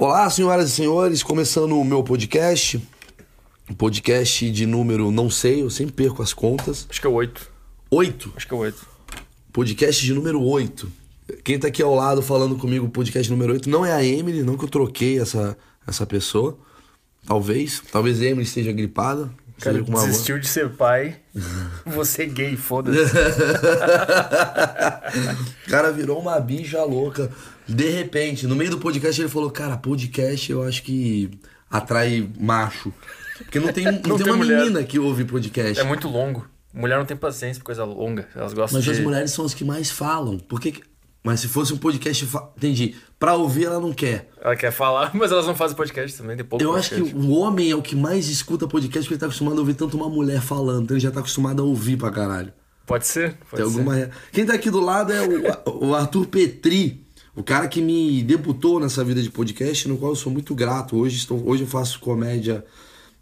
Olá, senhoras e senhores, começando o meu podcast. Podcast de número não sei, eu sempre perco as contas. Acho que é oito. Oito. Acho que é oito. Podcast de número oito. Quem tá aqui ao lado falando comigo, podcast número oito, não é a Emily, não que eu troquei essa, essa pessoa. Talvez. Talvez a Emily esteja gripada. Cara com uma desistiu de ser pai. Você é gay, foda-se. O cara virou uma bicha louca. De repente, no meio do podcast, ele falou: Cara, podcast eu acho que atrai macho. Porque não tem, não tem, tem uma mulher. menina que ouve podcast. É muito longo. Mulher não tem paciência por coisa longa. Elas gostam Mas de... as mulheres são as que mais falam. Por que Mas se fosse um podcast. fa- Entendi. Pra ouvir, ela não quer. Ela quer falar, mas elas não fazem podcast também. Tem pouco Eu acho que podcast. o homem é o que mais escuta podcast porque ele tá acostumado a ouvir tanto uma mulher falando. Então ele já tá acostumado a ouvir pra caralho. Pode ser. Pode Tem ser. alguma... Quem tá aqui do lado é o, o Arthur Petri, o cara que me debutou nessa vida de podcast, no qual eu sou muito grato. Hoje, estou... Hoje eu faço comédia.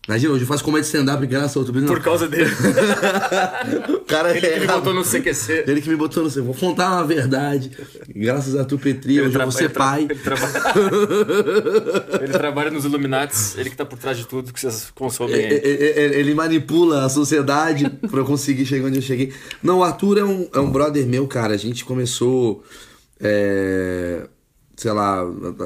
Imagina, hoje eu faço comédia stand-up graças ao Petri. Por causa dele. O cara Ele que me é- botou no CQC. Ele que me botou no Vou contar uma verdade. Graças a Arthur Petri, hoje eu vou ser pai. Ele, traba- ele trabalha nos Illuminates. Ele que tá por trás de tudo que vocês consomem É, é, é, é, Ele manipula a sociedade pra eu conseguir chegar onde eu cheguei. Não, o Arthur é um, é um brother meu, cara. A gente começou, é, sei lá,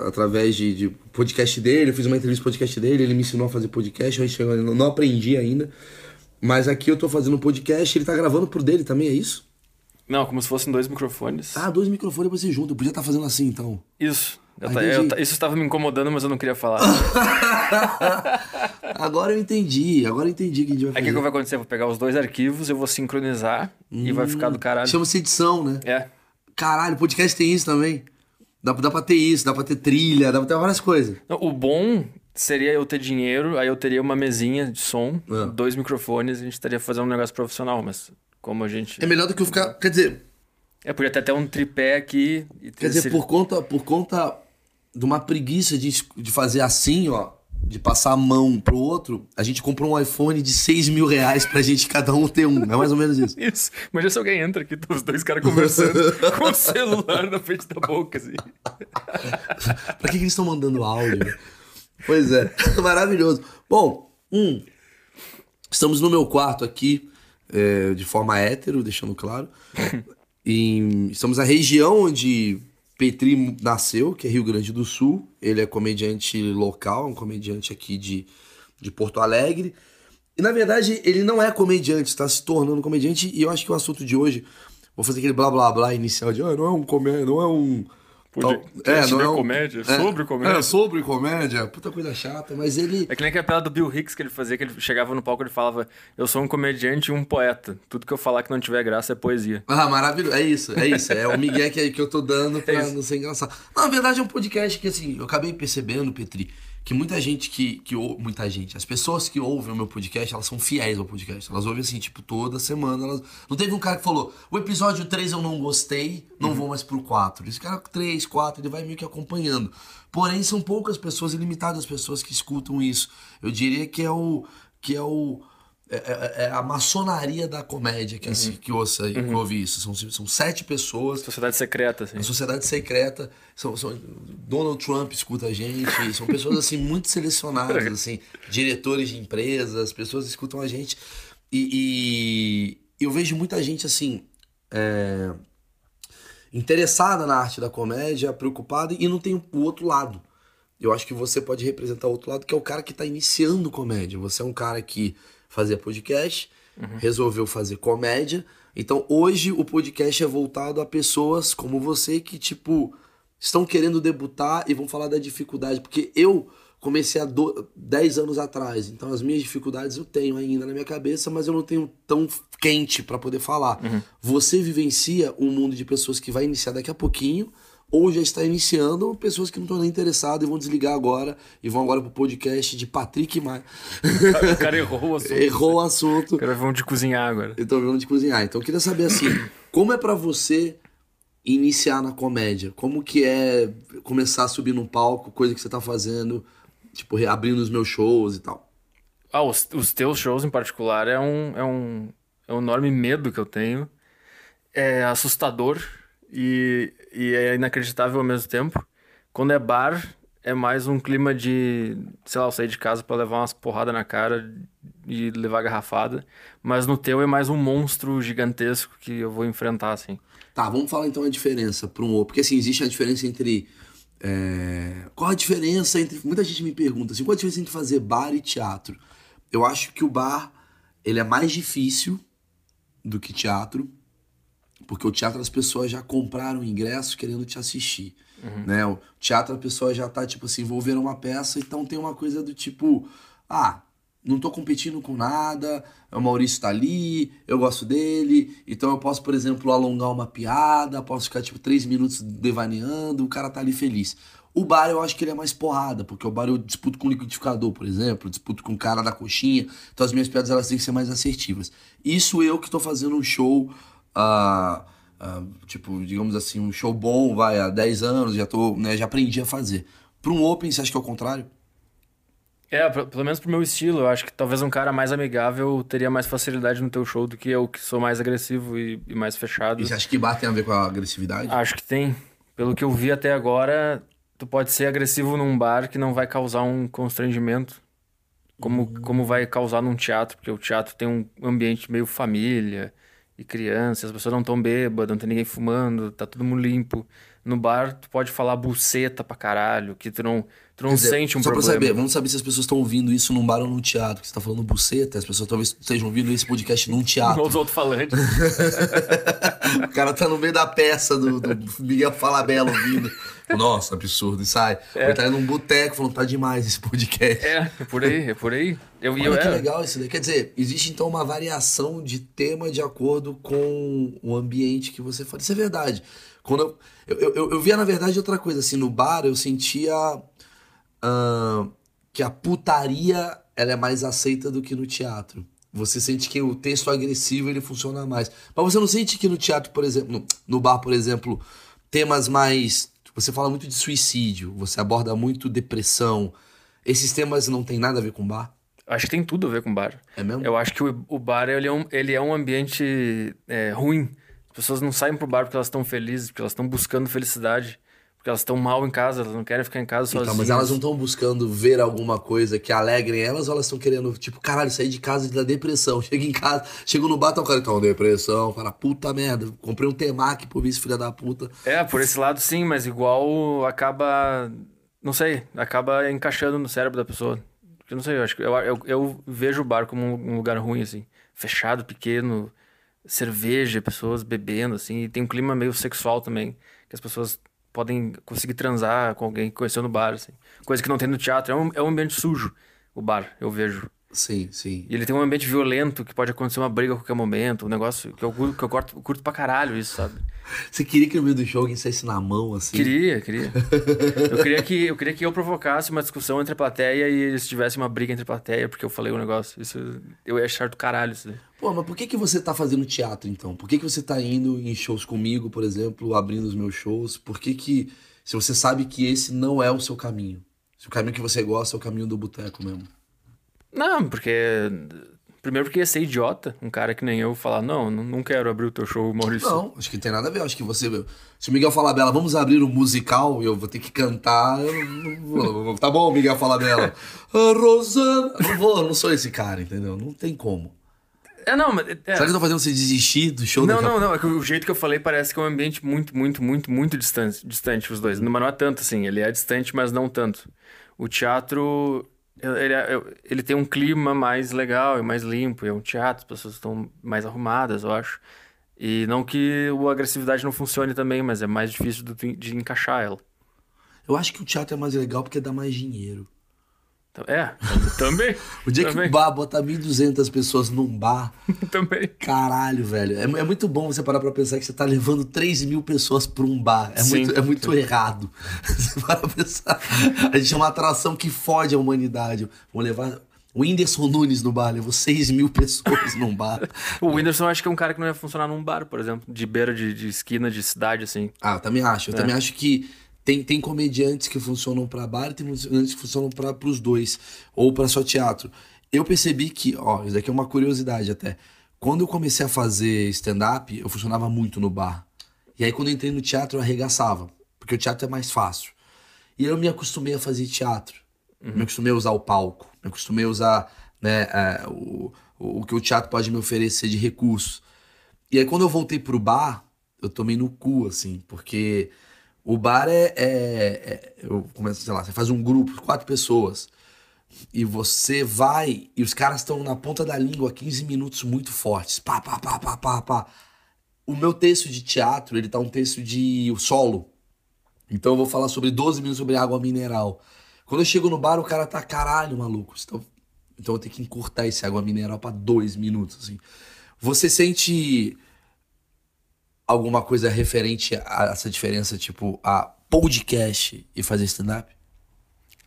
através de, de podcast dele. Eu fiz uma entrevista no podcast dele, ele me ensinou a fazer podcast. Eu não aprendi ainda. Mas aqui eu tô fazendo um podcast, ele tá gravando por dele também, é isso? Não, como se fossem dois microfones. Ah, dois microfones pra você junto. Eu podia estar fazendo assim então. Isso. Eu Ah, eu entendi. ta- isso estava me incomodando, mas eu não queria falar. Agora eu entendi, agora eu entendi o que a gente vai Aí o que, fazer. que vai acontecer? Eu vou pegar os dois arquivos, eu vou sincronizar e vai ficar do caralho. Chama-se edição, né? É. Caralho, podcast tem isso também. Dá, dá pra ter isso, dá pra ter trilha, dá pra ter várias coisas. O bom seria eu ter dinheiro, aí eu teria uma mesinha de som, É. dois microfones, a gente estaria fazendo um negócio profissional, mas como a gente. É melhor do que eu ficar. Quer dizer, É, podia ter até um tripé aqui. E quer dizer por, conta, por conta de uma preguiça de, de fazer assim, ó, de passar a mão pro outro, a gente comprou um iPhone de 6 mil reais pra gente cada um ter um. É mais ou menos isso. Isso. Imagina se alguém entra aqui, os dois caras conversando com o celular na frente da boca, assim. pra que, que eles estão mandando áudio? pois é, maravilhoso. Bom, um, estamos no meu quarto aqui, é, de forma hétero, deixando claro. E estamos na região onde Petri nasceu, que é Rio Grande do Sul. Ele é comediante local, um comediante aqui de, de Porto Alegre. E na verdade, ele não é comediante, está se tornando comediante. E eu acho que o assunto de hoje, vou fazer aquele blá blá blá inicial de ah, não é um comédia, não é um. Podcast de comédia, sobre comédia. É, sobre comédia. Puta coisa chata, mas ele. É que nem aquela do Bill Hicks que ele fazia, que ele chegava no palco e ele falava: Eu sou um comediante e um poeta. Tudo que eu falar que não tiver graça é poesia. Ah, maravilhoso. É isso, é isso. É o Miguel que, que eu tô dando pra É não ser engraçado. Não, na verdade é um podcast que, assim, eu acabei percebendo, Petri, que muita gente que, que muita gente, as pessoas que ouvem o meu podcast, elas são fiéis ao podcast. Elas ouvem assim, tipo, toda semana. Elas... Não teve um cara que falou, o episódio 3 eu não gostei, não vou mais pro 4. Esse cara 3, 4, ele vai meio que acompanhando. Porém, são poucas pessoas, e limitadas as pessoas que escutam isso. Eu diria que é o. que é o. É, é- é a maçonaria da comédia que, assim, que, ouça, que ouve isso. São, são sete pessoas Sociedade secreta, assim. a sociedade secreta, são, são- Donald Trump escuta a gente, são pessoas assim muito selecionadas, assim, diretores de empresas, pessoas escutam a gente. E, e eu vejo muita gente assim. é, interessada na arte da comédia, preocupada, e não tem o outro lado. Eu acho que você pode representar o outro lado, que é o cara que está iniciando comédia. Você é um cara que fazia podcast, resolveu fazer comédia. Então hoje o podcast é voltado a pessoas como você que, tipo, estão querendo debutar e vão falar da dificuldade. Porque eu comecei há do- 10 anos atrás, então as minhas dificuldades eu tenho ainda na minha cabeça, mas eu não tenho tão quente para poder falar. Você vivencia um mundo de pessoas que vai iniciar daqui a pouquinho ou já está iniciando pessoas que não estão nem interessadas e vão desligar agora e vão agora pro podcast de Patrick Maia. O cara errou o assunto. Errou o assunto. O cara vai de cozinhar agora. Eu tô vendo de cozinhar. Então eu queria saber assim, como é pra você iniciar na comédia? Como que é começar a subir num palco, coisa que você tá fazendo, tipo, reabrindo os meus shows e tal? Ah, os, os teus shows em particular é um, é, um, é um enorme medo que eu tenho. É assustador e, e é inacreditável ao mesmo tempo. Quando é bar, é mais um clima de, sei lá, eu sair de casa para levar umas porradas na cara e levar garrafada. Mas no teu é mais um monstro gigantesco que eu vou enfrentar, assim. Tá, vamos falar então a diferença para um outro. Porque assim, existe a diferença entre. É... Qual a diferença entre. Muita gente me pergunta assim, qual a diferença entre fazer bar e teatro? Eu acho que o bar ele é mais difícil do que teatro, porque o teatro as pessoas já compraram ingresso querendo te assistir. Uhum. Né? O teatro a pessoa já tá, tipo assim, vou ver uma peça, então tem uma coisa do tipo, ah, não tô competindo com nada, o Maurício tá ali, eu gosto dele, então eu posso, por exemplo, alongar uma piada, posso ficar tipo três minutos devaneando, o cara tá ali feliz. O bar eu acho que ele é mais porrada, porque o bar eu disputo com o liquidificador, por exemplo, disputo com o cara da coxinha, então as minhas piadas elas têm que ser mais assertivas. Isso eu que tô fazendo um show, uh, uh, tipo, digamos assim, um show bom, vai, há 10 anos, já tô, né, já aprendi a fazer. Para um open, você acha que é o contrário? É, pelo menos pro meu estilo, eu acho que talvez um cara mais amigável teria mais facilidade no teu show do que eu, que sou mais agressivo e, e mais fechado. E você acha que bar tem a ver com a agressividade? Acho que tem. Pelo que eu vi até agora, tu pode ser agressivo num bar que não vai causar um constrangimento, como, uhum. como vai causar num teatro, porque o teatro tem um ambiente meio família e criança, as pessoas não estão bêbadas, não tem ninguém fumando, tá todo mundo limpo. No bar, tu pode falar buceta pra caralho, que tu não, tu não dizer, sente um só problema. Só pra saber, vamos saber se as pessoas estão ouvindo isso num bar ou num teatro. Que você tá falando buceta, as pessoas talvez estejam ouvindo esse podcast num teatro. Os outros falantes. o cara tá no meio da peça do, do Miguel Falabella ouvindo. Nossa, absurdo. E sai. É. Ele tá num boteco falando, tá demais esse podcast. É, é por aí, é por aí. Eu, Olha eu, que é. legal isso daí. Quer dizer, existe então uma variação de tema de acordo com o ambiente que você fala. Isso é verdade. Quando eu, eu, eu, eu via, na verdade, outra coisa. Assim, no bar eu sentia uh, que a putaria ela é mais aceita do que no teatro. Você sente que o texto agressivo ele funciona mais. Mas você não sente que no teatro, por exemplo, no, no bar, por exemplo, temas mais você fala muito de suicídio, você aborda muito depressão. Esses temas não tem nada a ver com bar? Acho que tem tudo a ver com bar. É mesmo? Eu acho que o, o bar ele é um, ele é um ambiente é, ruim. As pessoas não saem pro bar porque elas estão felizes, porque elas estão buscando felicidade. Porque elas estão mal em casa, elas não querem ficar em casa então, sozinhas. Mas elas não estão buscando ver alguma coisa que alegrem elas ou elas estão querendo, tipo, caralho, sair de casa da depressão. Chega em casa, chega no bar, tá o cara, então, depressão, fala, puta merda, comprei um temaki por isso, filha da puta. É, por esse lado sim, mas igual acaba, não sei, acaba encaixando no cérebro da pessoa. Eu não sei, eu acho que eu, eu, eu vejo o bar como um lugar ruim, assim, fechado, pequeno, cerveja, pessoas bebendo, assim, e tem um clima meio sexual também, que as pessoas podem conseguir transar com alguém que conheceu no bar, assim. Coisa que não tem no teatro. É um, é um ambiente sujo, o bar, eu vejo. Sim, sim. E ele tem um ambiente violento, que pode acontecer uma briga a qualquer momento, um negócio que eu, que eu, curto, curto pra caralho isso, sabe? Você queria que no meio do jogo saísse na mão, assim? Queria, queria. eu, queria que, eu queria que eu provocasse uma discussão entre a plateia e eles tivessem uma briga entre a plateia, porque eu falei um negócio. Isso eu ia achar do caralho isso daí. Pô, mas por que, que você tá fazendo teatro, então? Por que, que você tá indo em shows comigo, por exemplo, abrindo os meus shows? Por que que... Se você sabe que esse não é o seu caminho. Se o caminho que você gosta é o caminho do boteco mesmo. Não, porque. Primeiro porque ia ser idiota, um cara que nem eu falar, não, não quero abrir o teu show, Maurício. Não, acho que tem nada a ver. Acho que você. Se o Miguel falar Bela, vamos abrir o um musical e eu vou ter que cantar. Tá bom, Miguel fala Bela. Ah, Rosana. Não vou, não sou esse cara, entendeu? Não tem como. É, não, mas. É... Será que eu tô fazendo você desistir do show Não, não, não. É que o jeito que eu falei parece que é um ambiente muito, muito, muito, muito distante, distante os dois. Mas não é tanto assim. Ele é distante, mas não tanto. O teatro ele, é, ele tem um clima mais legal e mais limpo, é um teatro, as pessoas estão mais arrumadas, eu acho. E não que a agressividade não funcione também, mas é mais difícil de, de encaixar ela. Eu acho que o teatro é mais legal porque dá mais dinheiro. É, também. o dia também. que o bar botar 1.200 pessoas num bar. também. Caralho, velho. É, é, muito bom você parar pra pensar que você tá levando 3 mil pessoas pra um bar. É Sim. muito, é muito errado. Você para pensar. A gente é uma atração que fode a humanidade. Vamos levar. O Whindersson Nunes no bar levou 6 mil pessoas num bar. o Whindersson acho que é um cara que não ia funcionar num bar, por exemplo. De beira de, de esquina, de cidade, assim. Ah, eu também acho. Eu é. também acho que tem, tem comediantes que funcionam para bar e tem comediantes que funcionam para os dois, ou para só teatro. Eu percebi que, ó, isso daqui é uma curiosidade até. Quando eu comecei a fazer stand-up, eu funcionava muito no bar. E aí, quando eu entrei no teatro, eu arregaçava, porque o teatro é mais fácil. E eu me acostumei a fazer teatro. Me acostumei a usar o palco. Me acostumei a usar né, é, o, o, o que o teatro pode me oferecer de recursos. E aí quando eu voltei pro bar, eu tomei no cu, assim, porque o bar é. é, é eu começo, sei lá, você faz um grupo, quatro pessoas. E você vai, e os caras estão na ponta da língua 15 minutos muito fortes. Pá, pá, pá, pá, pá, pá. O meu texto de teatro, ele tá um texto de solo. Então eu vou falar sobre 12 minutos sobre água mineral. Quando eu chego no bar, o cara tá caralho, maluco. Então, então eu tenho que encurtar esse água mineral para dois minutos, assim. Você sente alguma coisa referente a essa diferença, tipo, a podcast e fazer stand-up?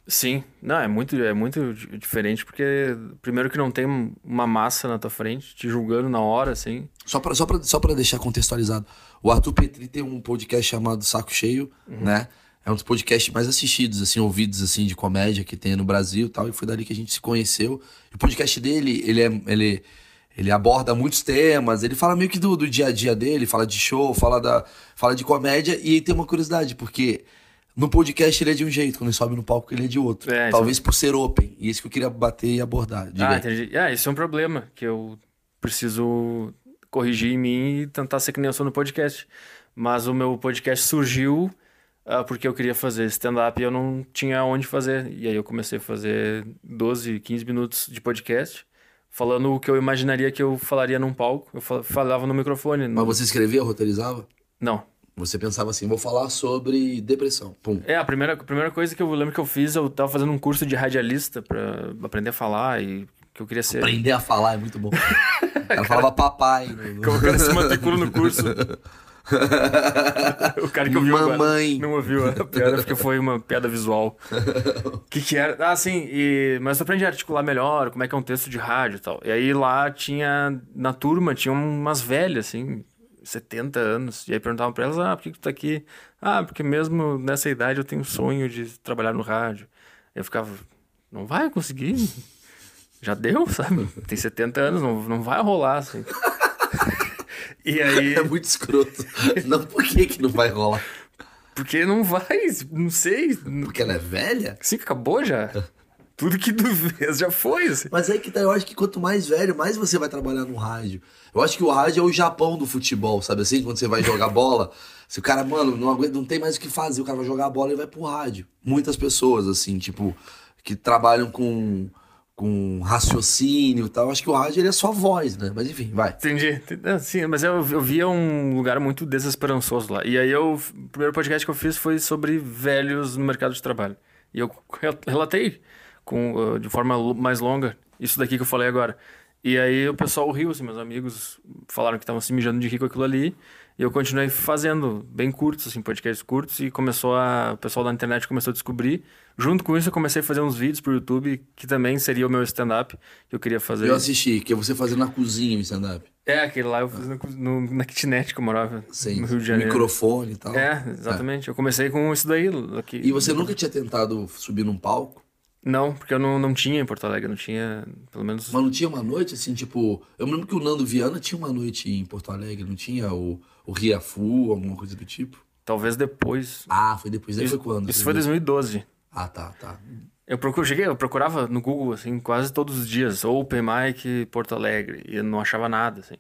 Sim, não, é muito, é muito di- diferente porque, primeiro, que não tem uma massa na tua frente te julgando na hora, assim. Só pra, só, pra, só pra deixar contextualizado, o Arthur Petri tem um podcast chamado Saco Cheio, né? É um dos podcasts mais assistidos, assim, ouvidos, assim, de comédia que tem no Brasil e tal. E foi dali que a gente se conheceu. E o podcast dele, ele é... Ele, ele aborda muitos temas, ele fala meio que do, do dia a dia dele, fala de show, fala, da, fala de comédia. E aí tem uma curiosidade, porque no podcast ele é de um jeito, quando ele sobe no palco ele é de outro. É, Talvez por ser open. E isso que eu queria bater e abordar. Ah, entendi. Ah, isso é um problema que eu preciso corrigir em mim e tentar ser que nem eu sou no podcast. Mas o meu podcast surgiu ah, porque eu queria fazer stand-up e eu não tinha onde fazer. E aí eu comecei a fazer 12, 15 minutos de podcast, falando o que eu imaginaria que eu falaria num palco. Eu fal- falava no microfone. Mas você escrevia, roteirizava? Não. Você pensava assim, vou falar sobre depressão. Pum. É, a primeira, a primeira coisa que eu lembro que eu fiz, eu tava fazendo um curso de radialista pra aprender a falar e que eu queria ser. Aprender a falar é muito bom. Cara falava papai. no- no- O cara se matricula no curso. o cara que ouviu agora Mamãe. não ouviu a piada porque foi uma piada visual. O que que era? Ah, sim, e... mas eu aprendi a articular melhor, como é que é um texto de rádio e tal. E aí lá tinha, na turma, tinha umas velhas, assim, 70 anos. E aí perguntavam pra elas, ah, por que que tu tá aqui? Ah, porque mesmo nessa idade eu tenho sonho de trabalhar no rádio. Aí eu ficava, não vai conseguir. Já deu, sabe? Tem 70 anos, não, não vai rolar, assim. E aí... É muito escroto. Não, por que que não vai rolar? Porque não vai, não sei. Porque ela é velha? Sim, acabou já. Tudo que tu fez já foi. Assim. Mas aí que tá, eu acho que quanto mais velho, mais você vai trabalhar no rádio. Eu acho que o rádio é o Japão do futebol, sabe assim? Quando você vai jogar bola, se o cara, mano, não, aguenta, não tem mais o que fazer, o cara vai jogar a bola e vai pro rádio. Muitas pessoas, assim, tipo, que trabalham com, com raciocínio e tal. Acho que o rádio é só voz, né? Mas enfim, vai. Entendi. Ah, Sim, mas eu, eu via um lugar muito desesperançoso lá. E aí eu, o primeiro podcast que eu fiz foi sobre velhos no mercado de trabalho. E eu rel- relatei com, uh, de forma mais longa isso daqui que eu falei agora. E aí o pessoal riu, assim, meus amigos falaram que estavam se mijando de rir com aquilo ali. E eu continuei fazendo bem curtos, assim, podcasts curtos. E começou a, o pessoal da internet começou a descobrir. Junto com isso eu comecei a fazer uns vídeos pro YouTube, que também seria o meu stand-up, que eu queria fazer. Eu assisti, que é você fazendo na cozinha o stand-up. É, aquele lá eu fiz no, no- na kitnet que eu morava Sim, no Rio de Janeiro. microfone e tal. É, exatamente. Eu comecei com isso daí. Aqui. E você nunca tinha tentado subir num palco? Não, porque eu não, não tinha em Porto Alegre, não tinha, pelo menos... Mas não tinha uma noite, assim, tipo. Eu me lembro que o Nando Viana tinha uma noite em Porto Alegre, não tinha o, o Riafu, alguma coisa do tipo? Talvez depois. Ah, foi depois. Isso foi quando? isso foi 2012. Ah, tá, tá. Eu procuro, cheguei, eu procurava no Google, assim, quase todos os dias, Open Mic Porto Alegre, e eu não achava nada, assim.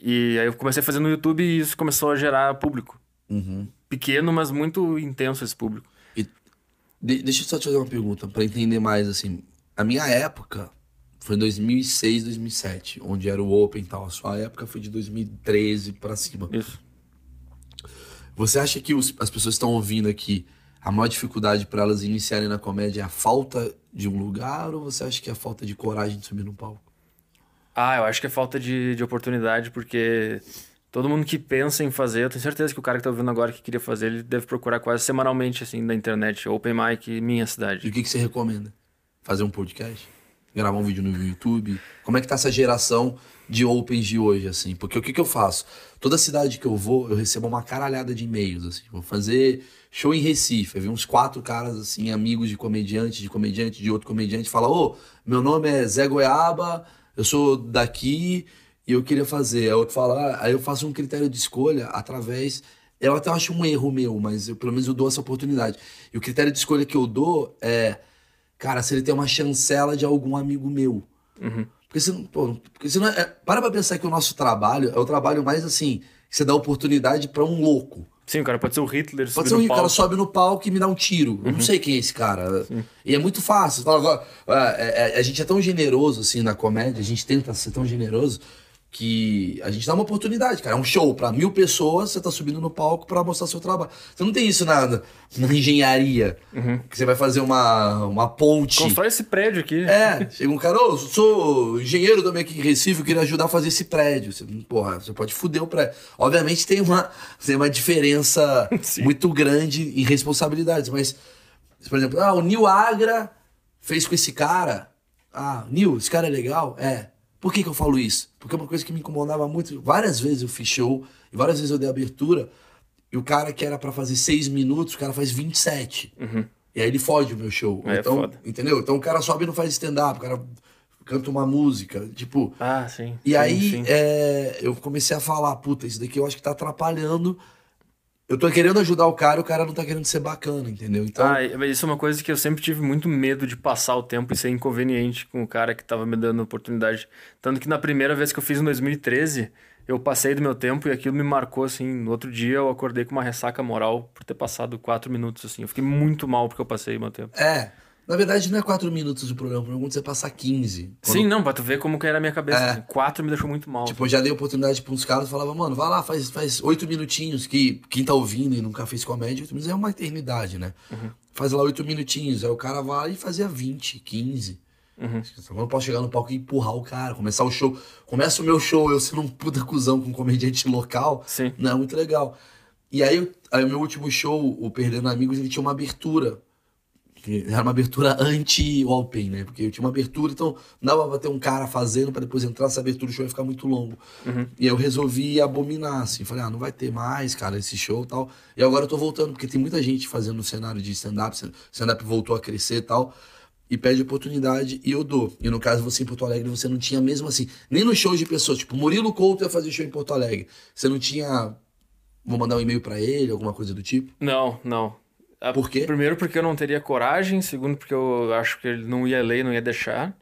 E aí eu comecei a fazer no YouTube e isso começou a gerar público. Uhum. Pequeno, mas muito intenso esse público. E de- deixa eu só te fazer uma pergunta, pra entender mais, assim. A minha época foi 2006, 2007, onde era o Open e tal. A sua época foi de 2013 pra cima. Isso. Você acha que os- as pessoas estão ouvindo aqui, a maior dificuldade pra elas iniciarem na comédia é a falta de um lugar ou você acha que é a falta de coragem de subir no palco? Ah, eu acho que é falta de, de oportunidade, porque todo mundo que pensa em fazer, eu tenho certeza que o cara que tá ouvindo agora que queria fazer, ele deve procurar quase semanalmente, assim, na internet, Open Mic Minha E Cidade. o que, que você recomenda? Fazer um podcast? Gravar um vídeo no YouTube? Como é que tá essa geração de opens de hoje, assim? Porque o que, que eu faço? Toda cidade que eu vou, eu recebo uma caralhada de e-mails, assim. Vou fazer show em Recife. Eu vi uns quatro caras, assim, amigos de comediante, de comediante, de outro comediante, fala, ô, meu nome é Zé Goiaba, eu sou daqui e eu queria fazer. Aí outro fala, ah, aí eu faço um critério de escolha através Eu até acho um erro meu, mas eu, pelo menos eu dou essa oportunidade. E o critério de escolha que eu dou é, cara, se ele tem uma chancela de algum amigo meu. Uhum. Porque você não. Pô, porque você não é, para pra pensar que o nosso trabalho é o trabalho mais assim, que você dá oportunidade pra um louco. Sim, o cara pode ser o Hitler. Pode ser um o cara palco. sobe no palco e me dá um tiro. Eu não sei quem é esse cara. E é muito fácil. Fala, "Ah, é- é- a gente é tão generoso assim na comédia, a gente tenta ser tão generoso que a gente dá uma oportunidade, cara. É um show pra mil pessoas, você tá subindo no palco pra mostrar seu trabalho. Você não tem isso na, na, engenharia, que você vai fazer uma, uma ponte. Constrói esse prédio aqui. É, chega um cara, ô, sou engenheiro também aqui em Recife, eu queria ajudar a fazer esse prédio. Você, porra, você pode fuder o prédio. Obviamente tem uma, tem uma diferença muito grande em responsabilidades, mas, por exemplo, ah, o Nil Agra fez com esse cara. Ah, Nil, esse cara é legal? É. Por que, que eu falo isso? Porque é uma coisa que me incomodava muito. Várias vezes eu fiz show, e várias vezes eu dei abertura, e o cara que era pra fazer seis minutos, o cara faz 27. E aí ele fode o meu show. É, então, foda. entendeu? Então o cara sobe e não faz stand-up, o cara canta uma música, tipo. Ah, sim. E Sim, aí sim. é, eu comecei a falar, puta, isso daqui eu acho que tá atrapalhando. Eu tô querendo ajudar o cara, o cara não tá querendo ser bacana, entendeu? Então, Ah, isso é uma coisa que eu sempre tive muito medo de passar o tempo e ser inconveniente com o cara que tava me dando a oportunidade. Tanto que na primeira vez que eu fiz em 2013, eu passei do meu tempo e aquilo me marcou, assim. No outro dia eu acordei com uma ressaca moral por ter passado quatro minutos, assim. Eu fiquei muito mal porque eu passei o meu tempo. é. Na verdade, não é quatro minutos o programa, o programa é você passar 15. Quando- Sim, não, pra tu ver como que era a minha cabeça. É. assim. Quatro me deixou muito mal. Tipo, eu já dei oportunidade pra uns caras e falava, mano, vai lá, faz, faz oito minutinhos, que quem tá ouvindo e nunca fez comédia, oito minutos é uma eternidade, né? Faz lá oito minutinhos, aí o cara vai e fazia 20, 15. Eu não posso chegar no palco e empurrar o cara, começar o show. Começa o meu show, eu sendo um puta cuzão com um comediante local. Sim. Não é muito legal. E aí, eu- aí o meu último show, o Perdendo Amigos, ele tinha uma abertura. Que Era uma abertura anti-open, né? Porque eu tinha uma abertura, então não dava pra ter um cara fazendo pra depois entrar nessa abertura, o show ia ficar muito longo. E aí eu resolvi abominar, assim. Falei, ah, não vai ter mais, cara, esse show e tal. E agora eu tô voltando, porque tem muita gente fazendo no cenário de stand-up, stand-up voltou a crescer e tal. E pede oportunidade e eu dou. E no caso, você em Porto Alegre, você não tinha mesmo assim, nem nos shows de pessoas. Tipo, Murilo Couto ia fazer show em Porto Alegre. Você não tinha. Vou mandar um e-mail pra ele, alguma coisa do tipo? Não, não. A- Por quê? Primeiro porque eu não teria coragem, segundo porque eu acho que ele não ia ler, não ia deixar.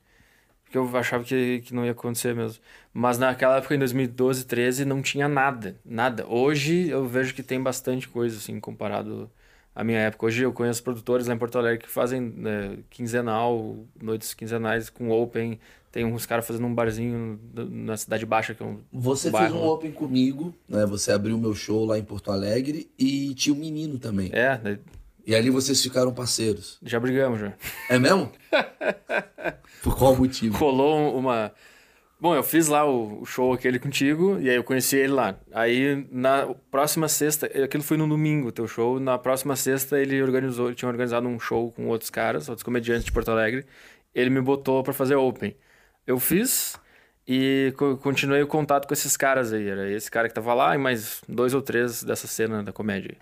Porque eu achava que, que não ia acontecer mesmo. Mas naquela época, em 2012, 13, não tinha nada. Nada. Hoje eu vejo que tem bastante coisa, assim, comparado à minha época. Hoje eu conheço produtores lá em Porto Alegre que fazem né, quinzenal, noites quinzenais com open. Tem uns caras fazendo um barzinho na Cidade Baixa, que é um Você bairro, fez um open comigo, né? Você abriu o meu show lá em Porto Alegre e tinha um menino também. É, E ali vocês ficaram parceiros. já brigamos já. É mesmo? Por qual motivo? rolou uma. Bom, eu fiz lá o, show aquele contigo, e aí eu conheci ele lá. Aí na próxima sexta, aquilo foi no domingo, teu show. Na próxima sexta ele organizou, ele tinha organizado um show com outros caras, outros comediantes de Porto Alegre. Ele me botou pra fazer open. Eu fiz e co- continuei o contato com esses caras aí. Era esse cara que tava lá e mais dois ou três dessa cena da comédia.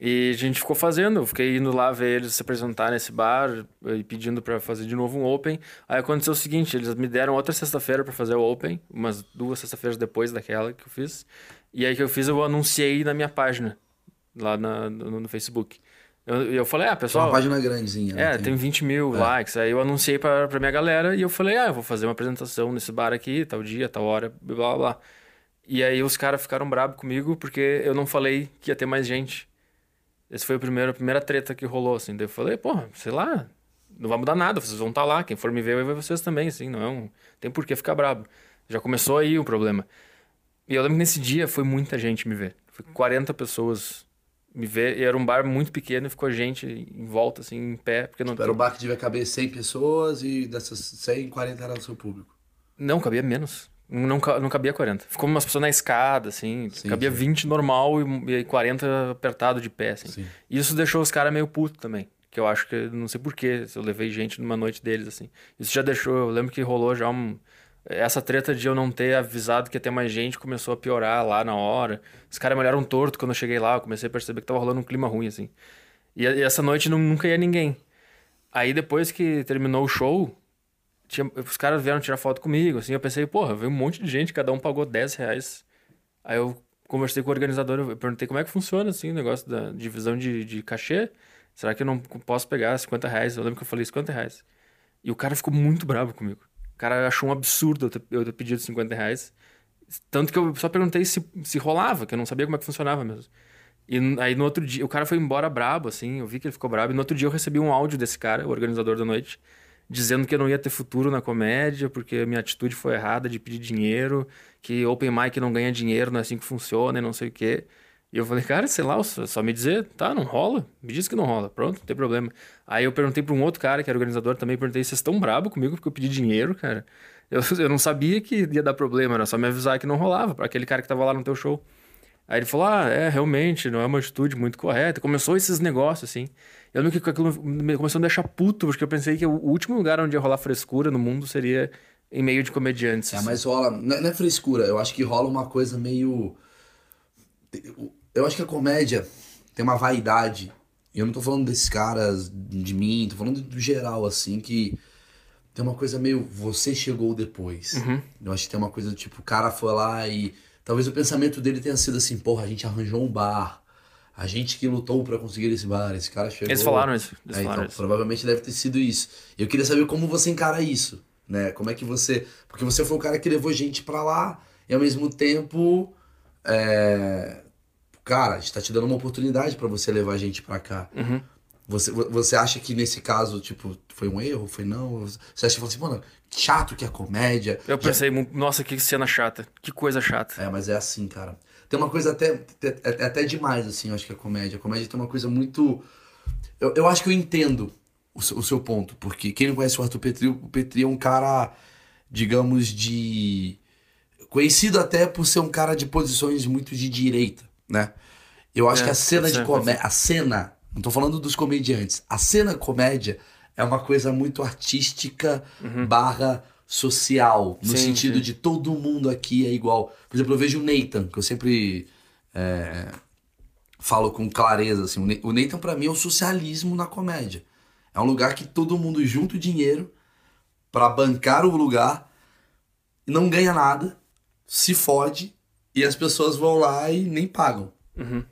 E a gente ficou fazendo, eu fiquei indo lá ver eles se apresentar nesse bar e pedindo pra fazer de novo um Open. Aí aconteceu o seguinte, eles me deram outra sexta-feira pra fazer o Open, umas duas sexta-feiras depois daquela que eu fiz. E aí que eu fiz, eu anunciei na minha página, lá na- no, no Facebook. Eu, eu falei, ah, Uma pessoal... página grandezinha. né? É, tem 20 mil likes. Aí eu anunciei pra, pra minha galera e eu falei, ah, eu vou fazer uma apresentação nesse bar aqui, tal dia, tal hora, blá blá blá. E aí os caras ficaram bravos comigo porque eu não falei que ia ter mais gente. Esse foi o primeiro, a primeira treta que rolou, assim. Daí eu falei, porra, sei lá, não vai mudar nada, vocês vão estar lá. Quem for me ver vai ver vocês também, assim, não é um... Tem por que ficar bravo. Já começou aí o problema. E eu lembro que nesse dia foi muita gente me ver. Foi 40 pessoas me ver. E era um bar muito pequeno e ficou gente em volta, assim, em pé, porque não Era um bar que devia caber 100 pessoas e dessas 100, 40 era o seu público. Não, cabia menos. Não, não cabia 40. Ficou umas pessoas na escada, assim. Sim, cabia sim. 20 normal e, e 40 apertado de pé, assim. Sim. Isso deixou os caras meio putos também. Que eu acho que, não sei porquê, se eu levei gente numa noite deles, assim. Isso já deixou, eu lembro que rolou já um... Essa treta de eu não ter avisado que ia ter mais gente começou a piorar lá na hora. Os caras me olharam torto quando eu cheguei lá, eu comecei a perceber que tava rolando um clima ruim, assim. E, e essa noite não, nunca ia ninguém. Aí depois que terminou o show, tinha- os caras vieram tirar foto comigo, assim, eu pensei, porra, veio um monte de gente, cada um pagou 10 reais. Aí eu conversei com o organizador, eu perguntei como é que funciona, assim, o negócio da divisão de, de cachê. Será que eu não posso pegar 50 reais? Eu lembro que eu falei 50 reais. E o cara ficou muito bravo comigo. O cara achou um absurdo eu ter, eu ter pedido 50 reais. Tanto que eu só perguntei se, se rolava, que eu não sabia como é que funcionava mesmo. E aí no outro dia, o cara foi embora brabo, assim, eu vi que ele ficou brabo. E no outro dia eu recebi um áudio desse cara, o organizador da noite, dizendo que eu não ia ter futuro na comédia, porque minha atitude foi errada de pedir dinheiro, que open mic não ganha dinheiro, não é assim que funciona e não sei o quê. E eu falei, cara, sei lá, só me dizer, tá, não rola. Me diz que não rola, pronto, não tem problema. Aí eu perguntei pra um outro cara, que era organizador também, perguntei, vocês estão brabo comigo porque eu pedi dinheiro, cara? Eu, eu não sabia que ia dar problema, era só me avisar que não rolava, para aquele cara que tava lá no teu show. Aí ele falou, ah, é, realmente, não é uma atitude muito correta. Começou esses negócios, assim. Eu lembro que aquilo começou a me deixar puto, porque eu pensei que o último lugar onde ia rolar frescura no mundo seria em meio de comediantes. É, mas rola, não é, não é frescura, eu acho que rola uma coisa meio eu acho que a comédia tem uma vaidade. E eu não tô falando desses caras, de mim, tô falando do geral, assim, que tem uma coisa meio. Você chegou depois. Uhum. Eu acho que tem uma coisa tipo, o cara foi lá e. Talvez o pensamento dele tenha sido assim, porra, a gente arranjou um bar. A gente que lutou para conseguir esse bar, esse cara chegou. Eles falaram isso. Eles é, falaram então, isso. provavelmente deve ter sido isso. Eu queria saber como você encara isso, né? Como é que você. Porque você foi o cara que levou gente para lá e ao mesmo tempo. É cara, a gente tá te dando uma oportunidade para você levar a gente para cá. Uhum. Você, você acha que nesse caso, tipo, foi um erro? Foi não? Você acha que assim, mano, chato que é comédia? Eu pensei, Já... nossa, que cena chata. Que coisa chata. É, mas é assim, cara. Tem uma coisa até, até, até demais, assim, eu acho que a comédia. A comédia tem uma coisa muito. Eu, eu acho que eu entendo o, o seu ponto, porque quem não conhece o Arthur Petri, o Petri é um cara, digamos, de. Conhecido até por ser um cara de posições muito de direita né? Eu acho é, que a cena de comédia. A cena, não tô falando dos comediantes, a cena comédia é uma coisa muito artística uhum. barra social, no sim, sentido sim. de todo mundo aqui é igual. Por exemplo, eu vejo o Nathan, que eu sempre é, falo com clareza, assim, o Nathan para mim é o socialismo na comédia. É um lugar que todo mundo junta o dinheiro para bancar o lugar, não ganha nada, se fode e as pessoas vão lá e nem pagam. Uhum.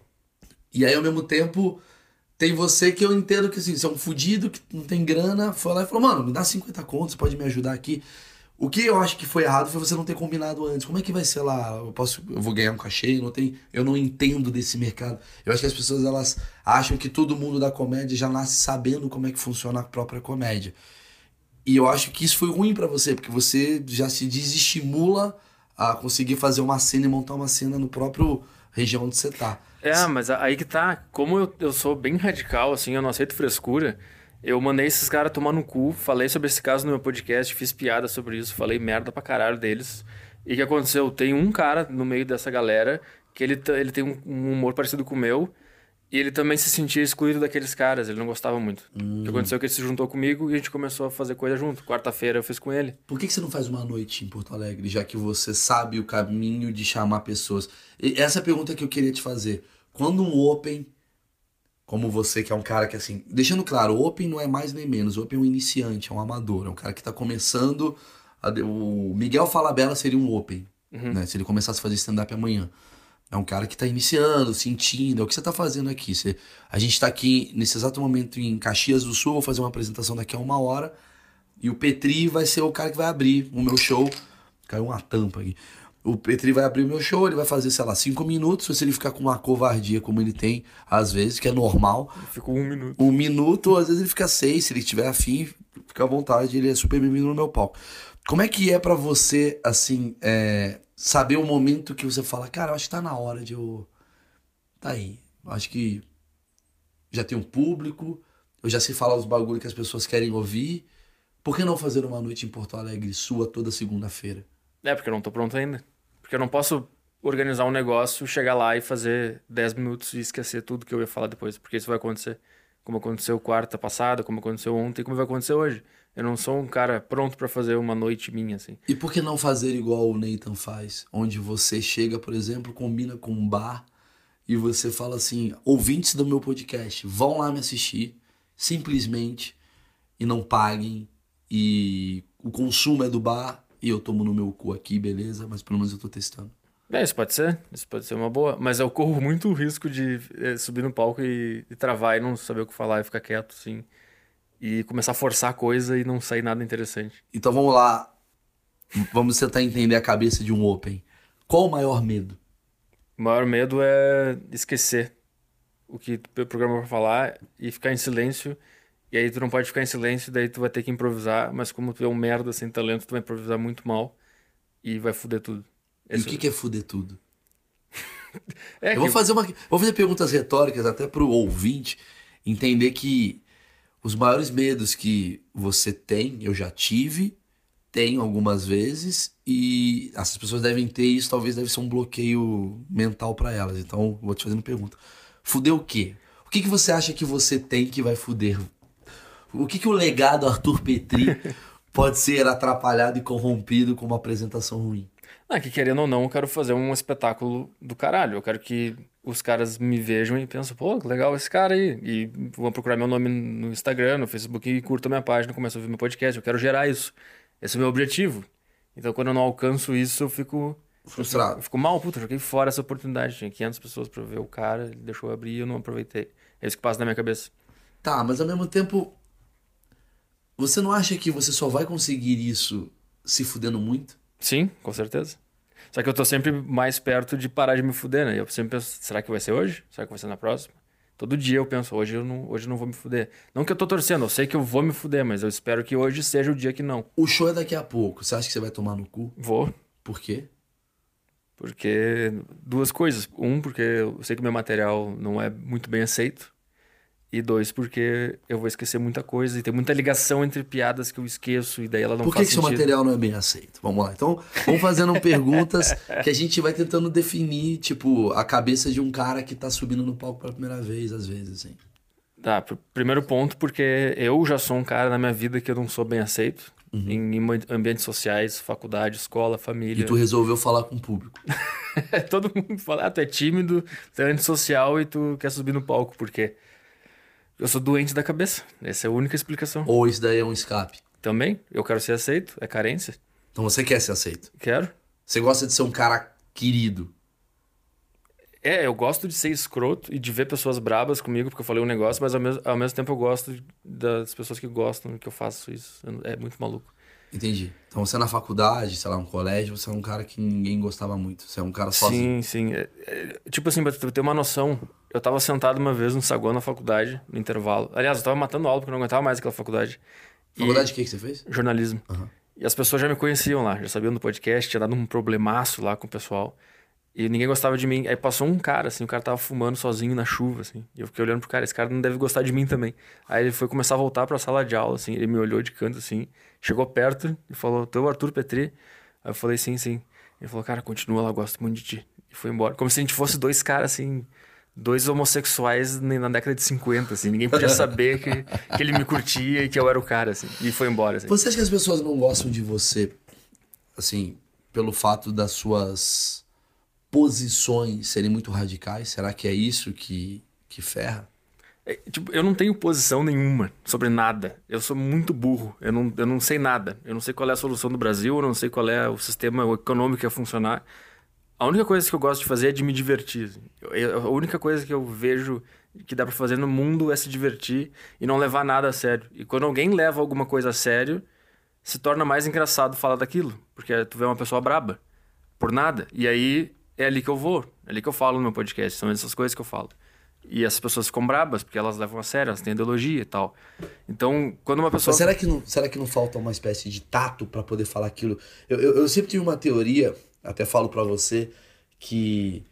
E aí, ao mesmo tempo, tem você que eu entendo que assim, você é um fudido, que não tem grana, foi lá e falou, mano, me dá 50 contos, você pode me ajudar aqui. O que eu acho que foi errado foi você não ter combinado antes. Como é que vai ser lá? Eu posso, eu vou ganhar um cachê, não tem, eu não entendo desse mercado. Eu acho que as pessoas elas acham que todo mundo da comédia já nasce sabendo como é que funciona a própria comédia. E eu acho que isso foi ruim para você, porque você já se desestimula a conseguir fazer uma cena e montar uma cena no próprio região onde você tá. É, mas aí que tá. Como eu, eu sou bem radical, assim, eu não aceito frescura. Eu mandei esses caras tomar no cu, falei sobre esse caso no meu podcast, fiz piada sobre isso, falei merda pra caralho deles. E o que aconteceu? Tem um cara no meio dessa galera que ele, ele tem um humor parecido com o meu. E ele também se sentia excluído daqueles caras, ele não gostava muito. Hum. O que aconteceu é que ele se juntou comigo e a gente começou a fazer coisa junto. Quarta-feira eu fiz com ele. Por que, que você não faz uma noite em Porto Alegre, já que você sabe o caminho de chamar pessoas? E essa é a pergunta que eu queria te fazer. Quando um Open, como você, que é um cara que assim. Deixando claro, o Open não é mais nem menos. O Open é um iniciante, é um amador, é um cara que tá começando. A, o Miguel Falabella seria um Open, Uhum. né? Se ele começasse a fazer stand-up amanhã. É um cara que está iniciando, sentindo. É o que você está fazendo aqui. Você, a gente está aqui nesse exato momento em Caxias do Sul. Vou fazer uma apresentação daqui a uma hora. E o Petri vai ser o cara que vai abrir o meu show. Caiu uma tampa aqui. O Petri vai abrir o meu show. Ele vai fazer, sei lá, cinco minutos. Se ele ficar com uma covardia como ele tem, às vezes, que é normal. Ficou um minuto. Um minuto, às vezes ele fica seis. Se ele tiver afim, fica à vontade. Ele é super bem-vindo no meu palco. Como é que é para você, assim, é, saber o momento que você fala, cara, eu acho que tá na hora de eu. Tá aí. Acho que já tem um público, eu já sei falar os bagulhos que as pessoas querem ouvir. Por que não fazer uma noite em Porto Alegre sua toda segunda-feira? É, porque eu não tô pronto ainda. Porque eu não posso organizar um negócio, chegar lá e fazer 10 minutos e esquecer tudo que eu ia falar depois. Porque isso vai acontecer. Como aconteceu quarta passada, como aconteceu ontem, como vai acontecer hoje. Eu não sou um cara pronto para fazer uma noite minha, assim. E por que não fazer igual o Nathan faz? Onde você chega, por exemplo, combina com um bar e você fala assim: ouvintes do meu podcast, vão lá me assistir, simplesmente, e não paguem. E o consumo é do bar e eu tomo no meu cu aqui, beleza? Mas pelo menos eu tô testando. É, isso pode ser. Isso pode ser uma boa. Mas eu corro muito o risco de eh, subir no palco e, e travar e não saber o que falar e ficar quieto, assim. E começar a forçar a coisa e não sair nada interessante. Então vamos lá. Vamos tentar entender a cabeça de um Open. Qual o maior medo? O maior medo é esquecer o que o programa vai falar e ficar em silêncio. E aí tu não pode ficar em silêncio, daí tu vai ter que improvisar. Mas como tu é um merda sem talento, tu vai improvisar muito mal e vai foder tudo. E o que, que é fuder tudo? É Eu vou fazer uma, vou fazer perguntas retóricas até pro ouvinte entender que os maiores medos que você tem, eu já tive, tenho algumas vezes e essas pessoas devem ter isso, talvez deve ser um bloqueio mental pra elas. Então, vou te fazendo pergunta. Fuder o quê? O que, que você acha que você tem que vai fuder? O que, que o legado Arthur Petri pode ser atrapalhado e corrompido com uma apresentação ruim? Ah, que querendo ou não, eu quero fazer um espetáculo do caralho. Eu quero que os caras me vejam e pensem, pô, que legal esse cara aí. E vão procurar meu nome no Instagram, no Facebook e curtam minha página, começam a ouvir meu podcast. Eu quero gerar isso. Esse é o meu objetivo. Então, quando eu não alcanço isso, eu fico. Frustrado. Eu fico mal, puta, joguei fora essa oportunidade. Tinha 500 pessoas pra ver o cara, ele deixou eu abrir e eu não aproveitei. É isso que passa na minha cabeça. Tá, mas ao mesmo tempo, você não acha que você só vai conseguir isso se fudendo muito? Sim, com certeza. Só que eu tô sempre mais perto de parar de me fuder, né? Eu sempre penso, será que vai ser hoje? Será que vai ser na próxima? Todo dia eu penso, hoje eu não, hoje eu não vou me fuder. Não que eu tô torcendo, eu sei que eu vou me fuder, mas eu espero que hoje seja o dia que não. O show é daqui a pouco. Você acha que você vai tomar no cu? Vou, Por quê? porque duas coisas. Um, porque eu sei que meu material não é muito bem aceito. E dois, porque eu vou esquecer muita coisa e tem muita ligação entre piadas que eu esqueço e daí ela não Por que, faz que seu material não é bem aceito? Vamos lá. Então, vamos fazendo perguntas que a gente vai tentando definir, tipo, a cabeça de um cara que tá subindo no palco pela primeira vez, às vezes, assim. Tá, pr- primeiro ponto, porque eu já sou um cara na minha vida que eu não sou bem aceito. Em, em ambientes sociais, faculdade, escola, E família. tu resolveu falar com o público. Todo mundo fala, ah, tu é tímido, tu é antissocial e tu quer subir no palco. Por quê? Eu sou doente da cabeça. Essa é a única explicação. Ou isso daí é um escape. Também, eu quero ser aceito, é carência. Então você quer ser aceito. Quero. Você gosta de ser um cara querido. É, eu gosto de ser escroto e de ver pessoas brabas comigo porque eu falei um negócio, mas ao mesmo, ao mesmo tempo eu gosto das pessoas que gostam que eu faço isso. É muito maluco. Entendi. Então você na faculdade, sei lá, no colégio, você é um cara que ninguém gostava muito. Você é um cara sozinho. Sim, sim. É, é, tipo assim, pra ter uma noção, eu tava sentado uma vez no saguão na faculdade, no intervalo. Aliás, eu tava matando aula porque eu não aguentava mais aquela faculdade. Faculdade de que que você fez? Jornalismo. Aham. E as pessoas já me conheciam lá, já sabiam do podcast, tinha dado um problemaço lá com o pessoal. E ninguém gostava de mim. Aí passou um cara, assim, o cara tava fumando sozinho na chuva, assim. E eu fiquei olhando pro cara, esse cara não deve gostar de mim também. Aí ele foi começar a voltar pra sala de aula, assim, ele me olhou de canto, assim, chegou perto e falou, tu é o Arthur Petri? Aí eu falei, sim, sim. Ele falou, cara, continua lá, gosto muito de ti. E foi embora. Como se a gente fosse dois caras, assim, dois homossexuais na década de 50, assim. Ninguém podia saber que, que ele me curtia e que eu era o cara, assim. E foi embora, assim. Você acha que as pessoas não gostam de você, assim, pelo fato das suas posições serem muito radicais? Será que é isso que, que ferra? É, tipo, eu não tenho posição nenhuma sobre nada. Eu sou muito burro. Eu não, eu não sei nada. Eu não sei qual é a solução do Brasil, eu não sei qual é o sistema econômico que ia funcionar. A única coisa que eu gosto de fazer é de me divertir. assim. Eu- a única coisa que eu vejo que dá pra fazer no mundo é se divertir e não levar nada a sério. E quando alguém leva alguma coisa a sério, se torna mais engraçado falar daquilo. Porque tu vê uma pessoa braba. Por nada. E aí é ali que eu vou. É ali que eu falo no meu podcast. São essas coisas que eu falo. E essas pessoas ficam brabas porque elas levam a sério, elas têm ideologia e tal. Então, quando uma pessoa. Mas será que não, será que não falta uma espécie de tato pra poder falar aquilo? Eu, eu, eu sempre tive uma teoria, até falo pra você, que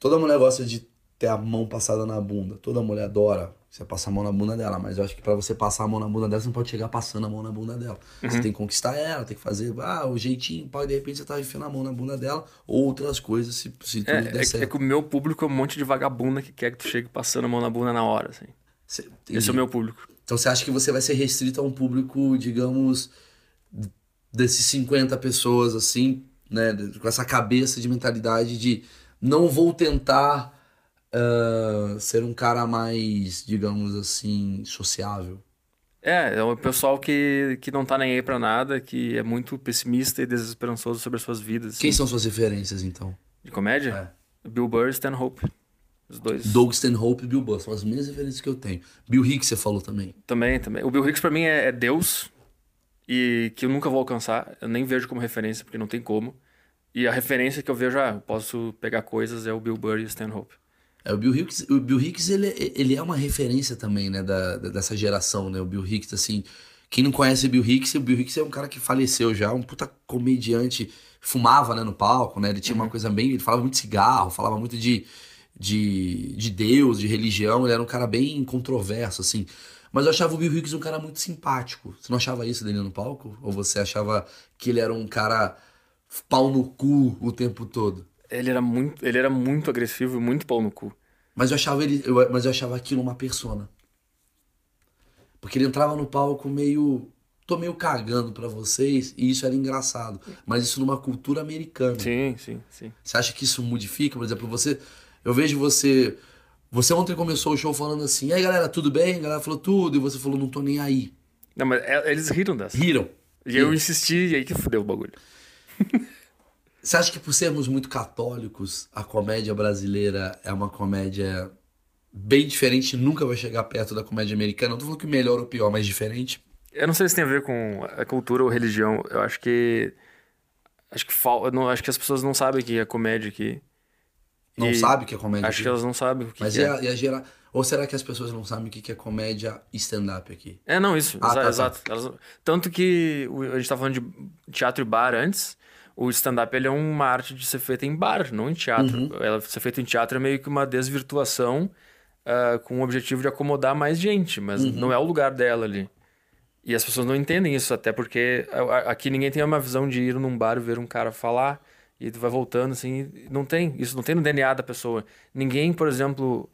toda mulher gosta de ter a mão passada na bunda. Toda mulher adora você passar a mão na bunda dela, mas eu acho que pra você passar a mão na bunda dela, você não pode chegar passando a mão na bunda dela. Você tem que conquistar ela, tem que fazer ah, o jeitinho, pode de repente você tá enfiando a mão na bunda dela, ou outras coisas se, se tudo É, der é, certo. é que o meu público é um monte de vagabunda que quer que tu chegue passando a mão na bunda na hora, assim. Cê- Esse é o meu público. Então você acha que você vai ser restrito a um público, digamos, desses 50 pessoas, assim, né? Com essa cabeça de mentalidade de não vou tentar ah, ser um cara mais, digamos assim, sociável. É, é o pessoal que, que não tá nem aí pra nada, que é muito pessimista e desesperançoso sobre as suas vidas. assim. Quem são suas referências, então? De comédia? Bill Burr e Stanhope. Os dois. Doug Stanhope e Bill Burr. São as mesmas referências que eu tenho. Bill Hicks você falou também. Também, também. O Bill Hicks pra mim é, é Deus e que eu nunca vou alcançar. Eu nem vejo como referência, porque não tem como. E a referência que eu vejo, ah, eu posso pegar coisas, é o Bill Burr e o Stanhope. É, o Bill Hicks, o Bill Hicks ele, ele é uma referência também, né, da, da- dessa geração, né? O Bill Hicks, assim, quem não conhece o Bill Hicks, o Bill Hicks é um cara que faleceu já, um puta comediante, fumava, né, no palco, né? Ele tinha uma coisa bem, ele falava muito de cigarro, falava muito de, de, de Deus, de religião, ele era um cara bem controverso, assim. Mas eu achava o Bill Hicks um cara muito simpático. Você não achava isso dele no palco? Ou você achava que ele era um cara pau no cu o tempo todo? Ele era muito, ele era muito agressivo e muito pau no cu. Mas eu achava ele, eu- mas eu achava aquilo uma persona. Porque ele entrava no palco meio tô meio cagando pra vocês e isso era engraçado, mas isso numa cultura americana. Sim, sim, sim. Você acha que isso modifica, por exemplo, você eu vejo você você ontem começou o show falando assim: "E aí, galera, tudo bem?" A galera falou tudo e você falou: "Não tô nem aí". Não, mas é- eles riram dessa. Riram. E eu insisti, e aí que fudeu o bagulho. Você acha que por sermos muito católicos, a comédia brasileira é uma comédia bem diferente, nunca vai chegar perto da comédia americana? Não tô falando que melhor ou pior, mas diferente. Eu não sei se tem a ver com a cultura ou religião. Eu acho que. Acho que fal... não, acho que as pessoas não sabem que é comédia aqui. Não sabe o que é comédia. Acho aqui? que elas não sabem o que, Mas que e é. a, e a gera... Ou será que as pessoas não sabem o que é comédia stand-up aqui? É, não, isso. Ah, exa- tá, tá. exato. Elas- Tanto que a gente tava falando de teatro e bar antes. O stand-up é uma arte de ser feita em bar, não em teatro. Uhum. Ela ser feita em teatro é meio que uma desvirtuação ah, com o objetivo de acomodar mais gente, mas Uhum. não é o lugar dela ali. E as pessoas não entendem isso, até porque a- a- aqui ninguém tem uma visão de ir num bar e ver um cara falar e tu vai voltando assim. Não tem, isso não tem no DNA da pessoa. Ninguém, por exemplo,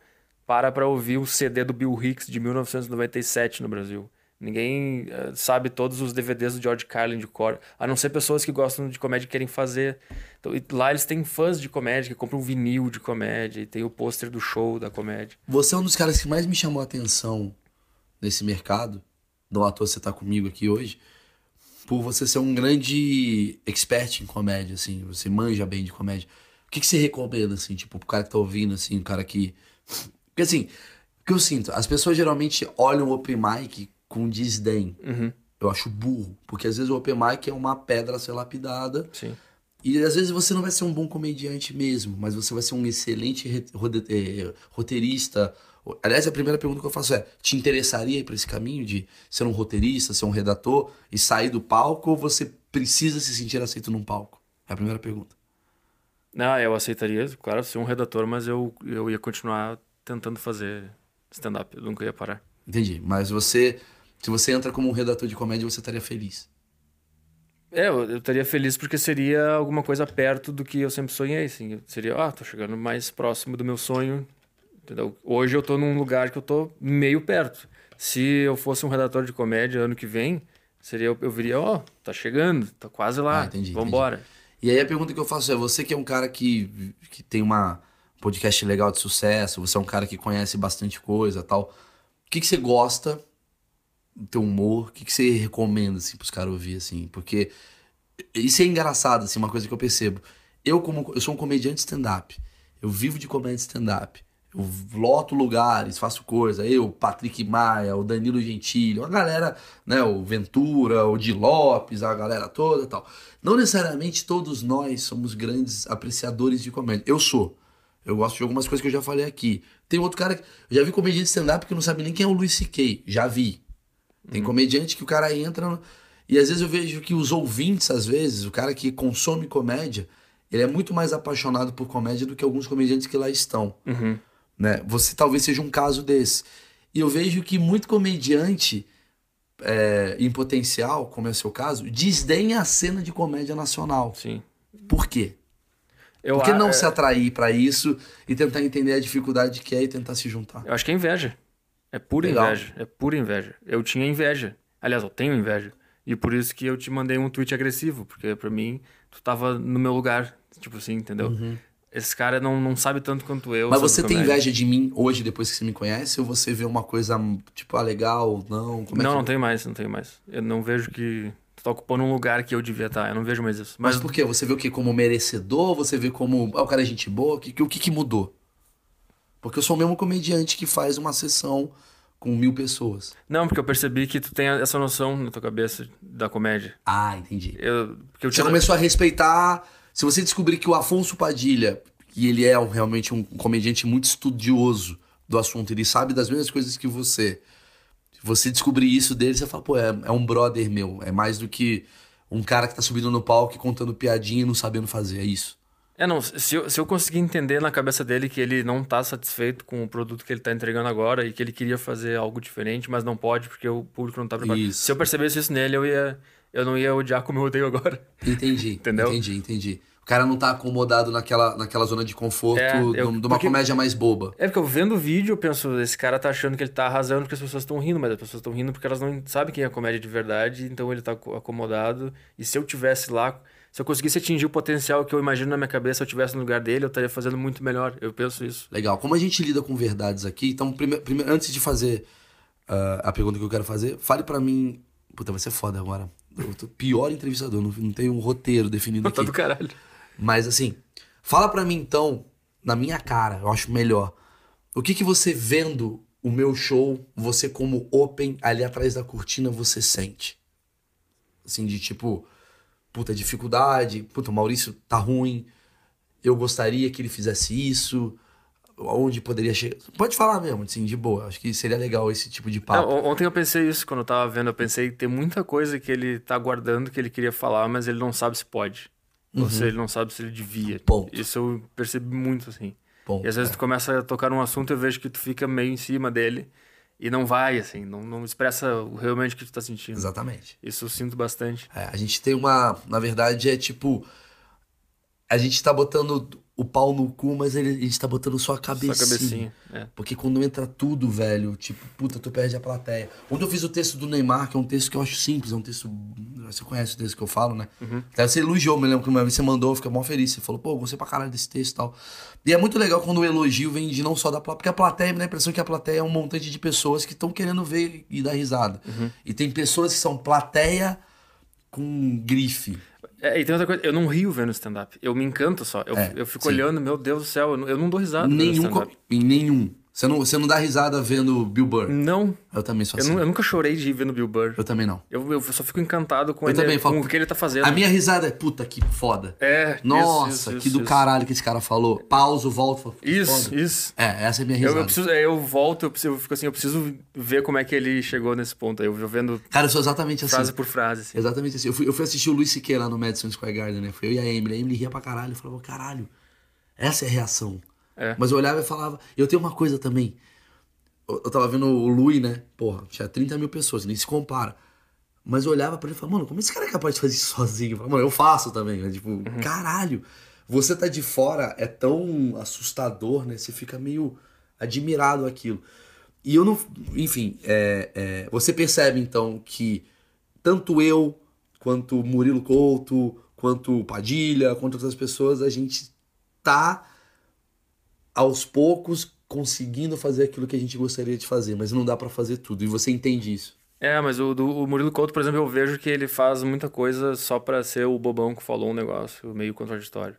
para pra ouvir o CD do Bill Hicks de 1997 no Brasil. Ninguém eh, sabe todos os DVDs do George Carlin de cor, a não ser pessoas que gostam de comédia e querem fazer. Então, lá eles têm fãs de comédia que compram um vinil de comédia e tem o pôster do show da comédia. Você é um dos caras que mais me chamou a atenção nesse mercado. À toa você tá comigo aqui hoje. Por você ser um grande expert em comédia, assim. Você manja bem de comédia. O que, que você recomenda, assim, tipo, pro cara que tá ouvindo, assim, o cara que... Porque, assim, o que eu sinto? As pessoas geralmente olham o open mic com desdém. Uhum, Eu acho burro. Porque, às vezes, o open mic é uma pedra a ser lapidada. sim. E às vezes você não vai ser um bom comediante mesmo, mas você vai ser um excelente eh, roteirista. Aliás, a primeira pergunta que eu faço é: te interessaria ir para esse caminho de ser um roteirista, ser um redator e sair do palco ou você precisa se sentir aceito num palco? É a primeira pergunta. Não, eu aceitaria, claro, ser um redator, mas eu, eu ia continuar tentando fazer stand-up. Eu nunca ia parar. Entendi. Mas você, se você entra como um redator de comédia, você estaria feliz. É, eu, eu estaria feliz porque seria alguma coisa perto do que eu sempre sonhei, assim. Eu Seria, ah, tô chegando mais próximo do meu sonho, entendeu? Hoje eu tô num lugar que eu tô meio perto. Se eu fosse um redator de comédia ano que vem, seria, eu, eu viria, ó, tá chegando, tá quase lá, Ah, entendi, vambora. E aí a pergunta que eu faço é: você que é um cara que, que tem uma um podcast legal de sucesso, você é um cara que conhece bastante coisa tal. O que, que você gosta teu humor? O que, que você recomenda assim, pros caras ouvir, assim? Porque isso é engraçado, assim, uma coisa que eu percebo. Eu, como eu sou um comediante stand-up, eu vivo de comédia stand-up. Eu loto lugares, faço coisa. Eu, Patrick Maia, o Danilo Gentili, a galera, né? O Ventura, o Di Lopes, a galera toda e tal. Não necessariamente todos nós somos grandes apreciadores de comédia. Eu sou. Eu gosto de algumas coisas que eu já falei aqui. Tem outro cara que. Eu já vi comediante stand-up que não sabe nem quem é o Luis C.K. Já vi. Tem comediante que o cara entra. E às vezes eu vejo que os ouvintes, às vezes, o cara que consome comédia, ele é muito mais apaixonado por comédia do que alguns comediantes que lá estão. Uhum. Né? Você talvez seja um caso desse. E eu vejo que muito comediante é, em potencial, como é o seu caso, desdenha a cena de comédia nacional. Sim. Por quê? Eu, Por que não é- se atrair pra isso e tentar entender a dificuldade que é e tentar se juntar? Eu acho que é inveja. É pura Legal. inveja. É pura inveja. Eu tinha inveja. Aliás, eu tenho inveja. E por isso que eu te mandei um tweet agressivo, porque pra mim, tu tava no meu lugar. Tipo assim, entendeu? Esse cara não, não sabe tanto quanto eu. Uhum. Mas você tem comédia. inveja de mim hoje, depois que você me conhece, ou você vê uma coisa, tipo, ah, legal, não? Como é não, que... não tenho mais, não tenho mais. Eu não vejo que Tu tá ocupando um lugar que eu devia estar. Eu não vejo mais isso. Mas, Mas, por quê? Você vê o que como merecedor? Você vê como. Ah, o cara é gente boa? O que, o que, que mudou? Porque eu sou o mesmo comediante que faz uma sessão com mil pessoas. não, porque eu percebi que tu tem essa noção na tua cabeça da comédia. Ah, entendi. Eu, eu Você tinha... começou a respeitar. Se você descobrir que o Afonso Padilha, que ele é um- realmente um comediante muito estudioso do assunto, ele sabe das mesmas coisas que você. Se você descobrir isso dele, você fala, pô, é, é um brother meu. É mais do que um cara que tá subindo no palco e contando piadinha e não sabendo fazer. É isso. É, não, se eu, se eu conseguir entender na cabeça dele que ele não tá satisfeito com o produto que ele tá entregando agora e que ele queria fazer algo diferente, mas não pode porque o público não tá preparado. Isso. Se eu percebesse isso nele, eu ia eu não ia odiar como eu odeio agora. Entendi. Entendeu? Entendi, entendi. O cara não tá acomodado naquela, naquela zona de conforto É, eu- de um- uma porque- comédia mais boba. É porque eu vendo o vídeo, eu penso, esse cara tá achando que ele tá arrasando porque as pessoas estão rindo, mas as pessoas estão rindo porque elas não sabem quem é a comédia de verdade, então ele tá aco- acomodado. E se eu tivesse lá, se eu conseguisse atingir o potencial que eu imagino na minha cabeça, se eu tivesse no lugar dele, eu estaria fazendo muito melhor. Eu penso isso. Legal. Como a gente lida com verdades aqui, então, prime- prime- antes de fazer ah, a pergunta que eu quero fazer, fale pra mim. Puta, vai ser foda agora. Eu tô pior entrevistador, não, não tenho um roteiro definido Tá aqui. do caralho. Mas assim, fala pra mim então, na minha cara, eu acho melhor. O que que você vendo o meu show, você como open ali atrás da cortina, você sente? Assim, de tipo, puta, dificuldade, puta, o Maurício tá ruim, eu gostaria que ele fizesse isso, onde poderia chegar. Pode falar mesmo, assim, de boa. Acho que seria legal esse tipo de Não, papo. on- ontem eu pensei isso quando eu tava vendo. Eu pensei que tem muita coisa que ele tá guardando que ele queria falar, mas ele não sabe se pode. Ou se ele não sabe se ele devia. Ponto. Isso eu percebi muito, assim. Bom, E às vezes tu começa a tocar num assunto e eu vejo que tu fica meio em cima dele e não vai, assim, não, não expressa realmente o que tu tá sentindo. exatamente. Isso eu sinto bastante. É, a gente tem uma. Na verdade, é tipo. A gente tá botando o pau no cu, mas ele- a gente tá botando só a Só cabecinha. a cabecinha. É. Porque quando entra tudo, velho, tipo, puta, tu perde a plateia. Ontem eu fiz o texto do Neymar, que é um texto que eu acho simples, é um texto. Você conhece o texto que eu falo, né? Até você elogiou, me lembro que uma vez você mandou, eu fiquei mó feliz. Você falou, pô, gostei pra caralho desse texto e tal. E é muito legal quando o elogio vem de não só da plateia, porque a plateia me dá a impressão que a plateia é um montante de pessoas que estão querendo ver e dar risada. E tem pessoas que são plateia com grife. É, e tem outra coisa, eu não rio vendo stand-up. Eu me encanto só. Eu, É, eu fico sim. olhando, meu Deus do céu, eu não, eu não dou risada Nenhum. Em nenhum. Você não, você não dá risada vendo Bill Burr. Não, Eu também sou eu, assim. nu- eu nunca chorei de rir vendo Bill Burr. Eu também não. Eu, eu só fico encantado com, Eu ele, também falo, com o que ele tá fazendo. A minha risada é, puta, que foda. É, isso, Nossa, isso, que isso, do isso. caralho que esse cara falou. Pauso, volto. Isso, foda. isso. É, essa é a minha Eu, risada. eu, preciso, é, eu volto, eu, preciso, eu fico assim, eu preciso ver como é que ele chegou nesse ponto. aí. Eu vou vendo Cara, eu sou exatamente assim. frase por frase. Assim. Exatamente assim. Eu fui, eu fui assistir o Luiz C.K. lá no Madison Square Garden, né? Foi eu e a Emily. A Emily ria pra caralho. Eu falava, caralho, essa é a reação. É. Mas eu olhava e falava. Eu tenho uma coisa também. Eu, eu tava vendo o Louis, né? Porra, tinha 30 mil pessoas, nem se compara. Mas eu olhava pra ele e falava, mano, como esse cara é capaz de fazer isso sozinho? Eu falava, mano, eu faço também. né? Tipo, caralho, você tá de fora é tão assustador, né? Você fica meio admirado aquilo. E eu não. Enfim, é, é, você percebe então que tanto eu, quanto o Murilo Couto, quanto o Padilha, quanto outras pessoas, a gente tá aos poucos conseguindo fazer aquilo que a gente gostaria de fazer, mas não dá pra fazer tudo. E você entende isso. É, mas o, do, o Murilo Couto, por exemplo, eu vejo que ele faz muita coisa só pra ser o bobão que falou um negócio meio contraditório.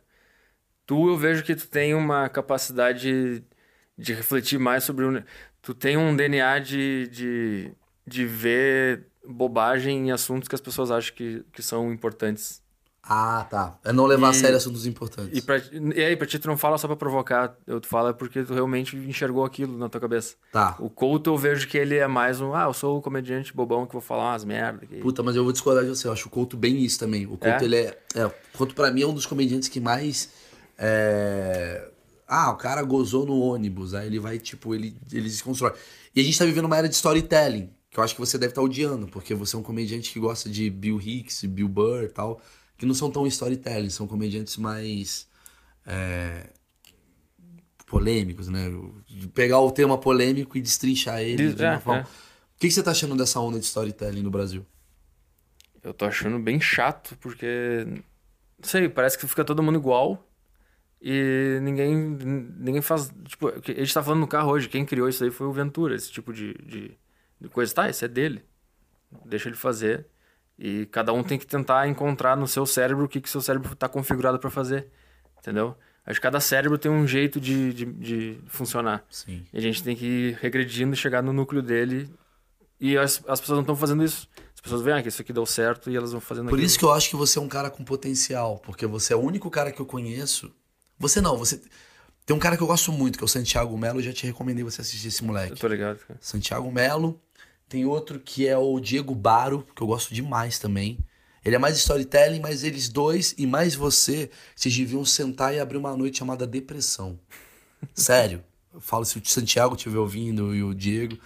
Tu, eu vejo que tu tem uma capacidade de refletir mais sobre o... Tu tem um DNA de, de, de ver bobagem em assuntos que as pessoas acham que, que são importantes. Ah, tá. É não levar a E- sério assuntos importantes. E, pra, e aí, pra ti, tu não fala só pra provocar, eu, tu fala porque tu realmente enxergou aquilo na tua cabeça. Tá. O Couto, eu vejo que ele é mais um, ah, eu sou o comediante bobão que vou falar umas merda. Que... Puta, mas eu vou discordar de você. Eu acho o Couto bem isso também. O Couto, É? ele é, é. O Couto, pra mim, é um dos comediantes que mais. é, Ah, o cara gozou no ônibus. Aí ele vai, tipo, ele, ele se constrói. E a gente tá vivendo uma era de storytelling. Que eu acho que você deve estar odiando, porque você é um comediante que gosta de Bill Hicks, Bill Burr e tal. Que não são tão storytelling, são comediantes mais. é, polêmicos, né? De Pegar o tema polêmico e destrinchar ele de uma é, forma. é. O que, que você tá achando dessa onda de storytelling no Brasil? Eu tô achando bem chato, porque. Não sei, parece que fica todo mundo igual. E ninguém, ninguém faz. Tipo, a gente tá falando no carro hoje, quem criou isso aí foi o Ventura, esse tipo de, de, de coisa. Tá, isso é dele. Deixa ele fazer. E cada um tem que tentar encontrar no seu cérebro o que que seu cérebro está configurado para fazer, entendeu? Acho que cada cérebro tem um jeito de, de, de funcionar. Sim. E a gente tem que ir regredindo e chegar no núcleo dele. E as, as pessoas não estão fazendo isso. As pessoas veem ah, que isso aqui deu certo e elas vão fazendo Por aquilo. isso que eu acho que você é um cara com potencial, porque você é o único cara que eu conheço. Você não, você. Tem um cara que eu gosto muito, que é o Santiago Melo, eu já te recomendei você assistir esse Eu moleque. tô ligado, cara. Santiago Melo. Tem outro que é o Diego Baro, que eu gosto demais também. Ele é mais storytelling, mas eles dois e mais você, vocês deviam sentar e abrir uma noite chamada Depressão. Sério. Eu falo se o Santiago estiver ouvindo e o Diego.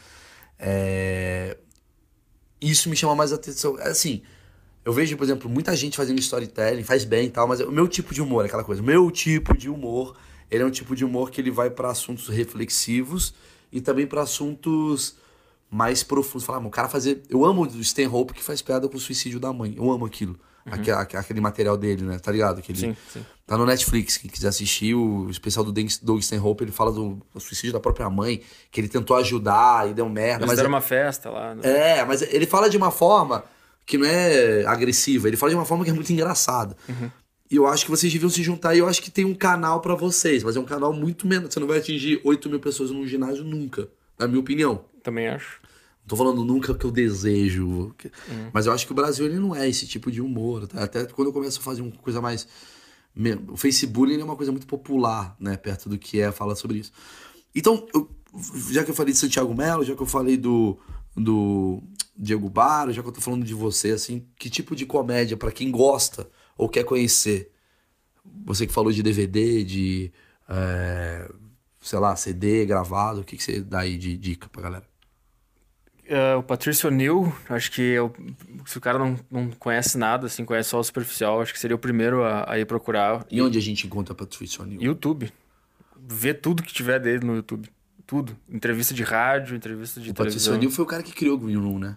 É... Isso me chama mais atenção. Assim, eu vejo, por exemplo, muita gente fazendo storytelling, faz bem e tal, mas o meu tipo de humor, é aquela coisa, o meu tipo de humor, ele é um tipo de humor que ele vai para assuntos reflexivos e também para assuntos mais profundos. Falar, ah, o cara fazer. Eu amo o Stanhope que faz piada com o suicídio da mãe. Eu amo aquilo. Aque- aque- Aquele, material dele, né? Tá ligado? Aquele, Sim, sim. Tá no Netflix, quem quiser assistir, o especial do Doug Stanhope, ele fala do, do suicídio da própria mãe, que ele tentou ajudar e deu merda. Eles mas deram é- uma festa lá. né? é, mas ele fala de uma forma que não é agressiva, ele fala de uma forma que é muito engraçada. E eu acho que vocês deviam se juntar e eu acho que tem um canal pra vocês, mas é um canal muito menos. Você não vai atingir 8 mil pessoas num ginásio nunca, na minha opinião. Também acho. Não tô falando nunca que eu desejo. que- Mas eu acho que o Brasil ele não é esse tipo de humor. tá? Até quando eu começo a fazer uma coisa mais. O Facebook é uma coisa muito popular, né? Perto do que é falar sobre isso. Então, eu- já que eu falei de Santiago Melo, já que eu falei do, do Diego Baro, já que eu tô falando de você, assim, que tipo de comédia, pra quem gosta ou quer conhecer? Você que falou de DVD, de. é, sei lá, CD gravado, o que, que você dá aí de dica pra galera? É, o Patrício O'Neill, acho que eu, se o cara não, não conhece nada, assim, conhece só o superficial, acho que seria o primeiro a, a ir procurar. E onde a gente encontra Patrícia O'Neill? YouTube. Vê tudo que tiver dele no YouTube. Tudo. Entrevista de rádio, entrevista de O televisão. O'Neill foi o cara que criou o Green Room, né?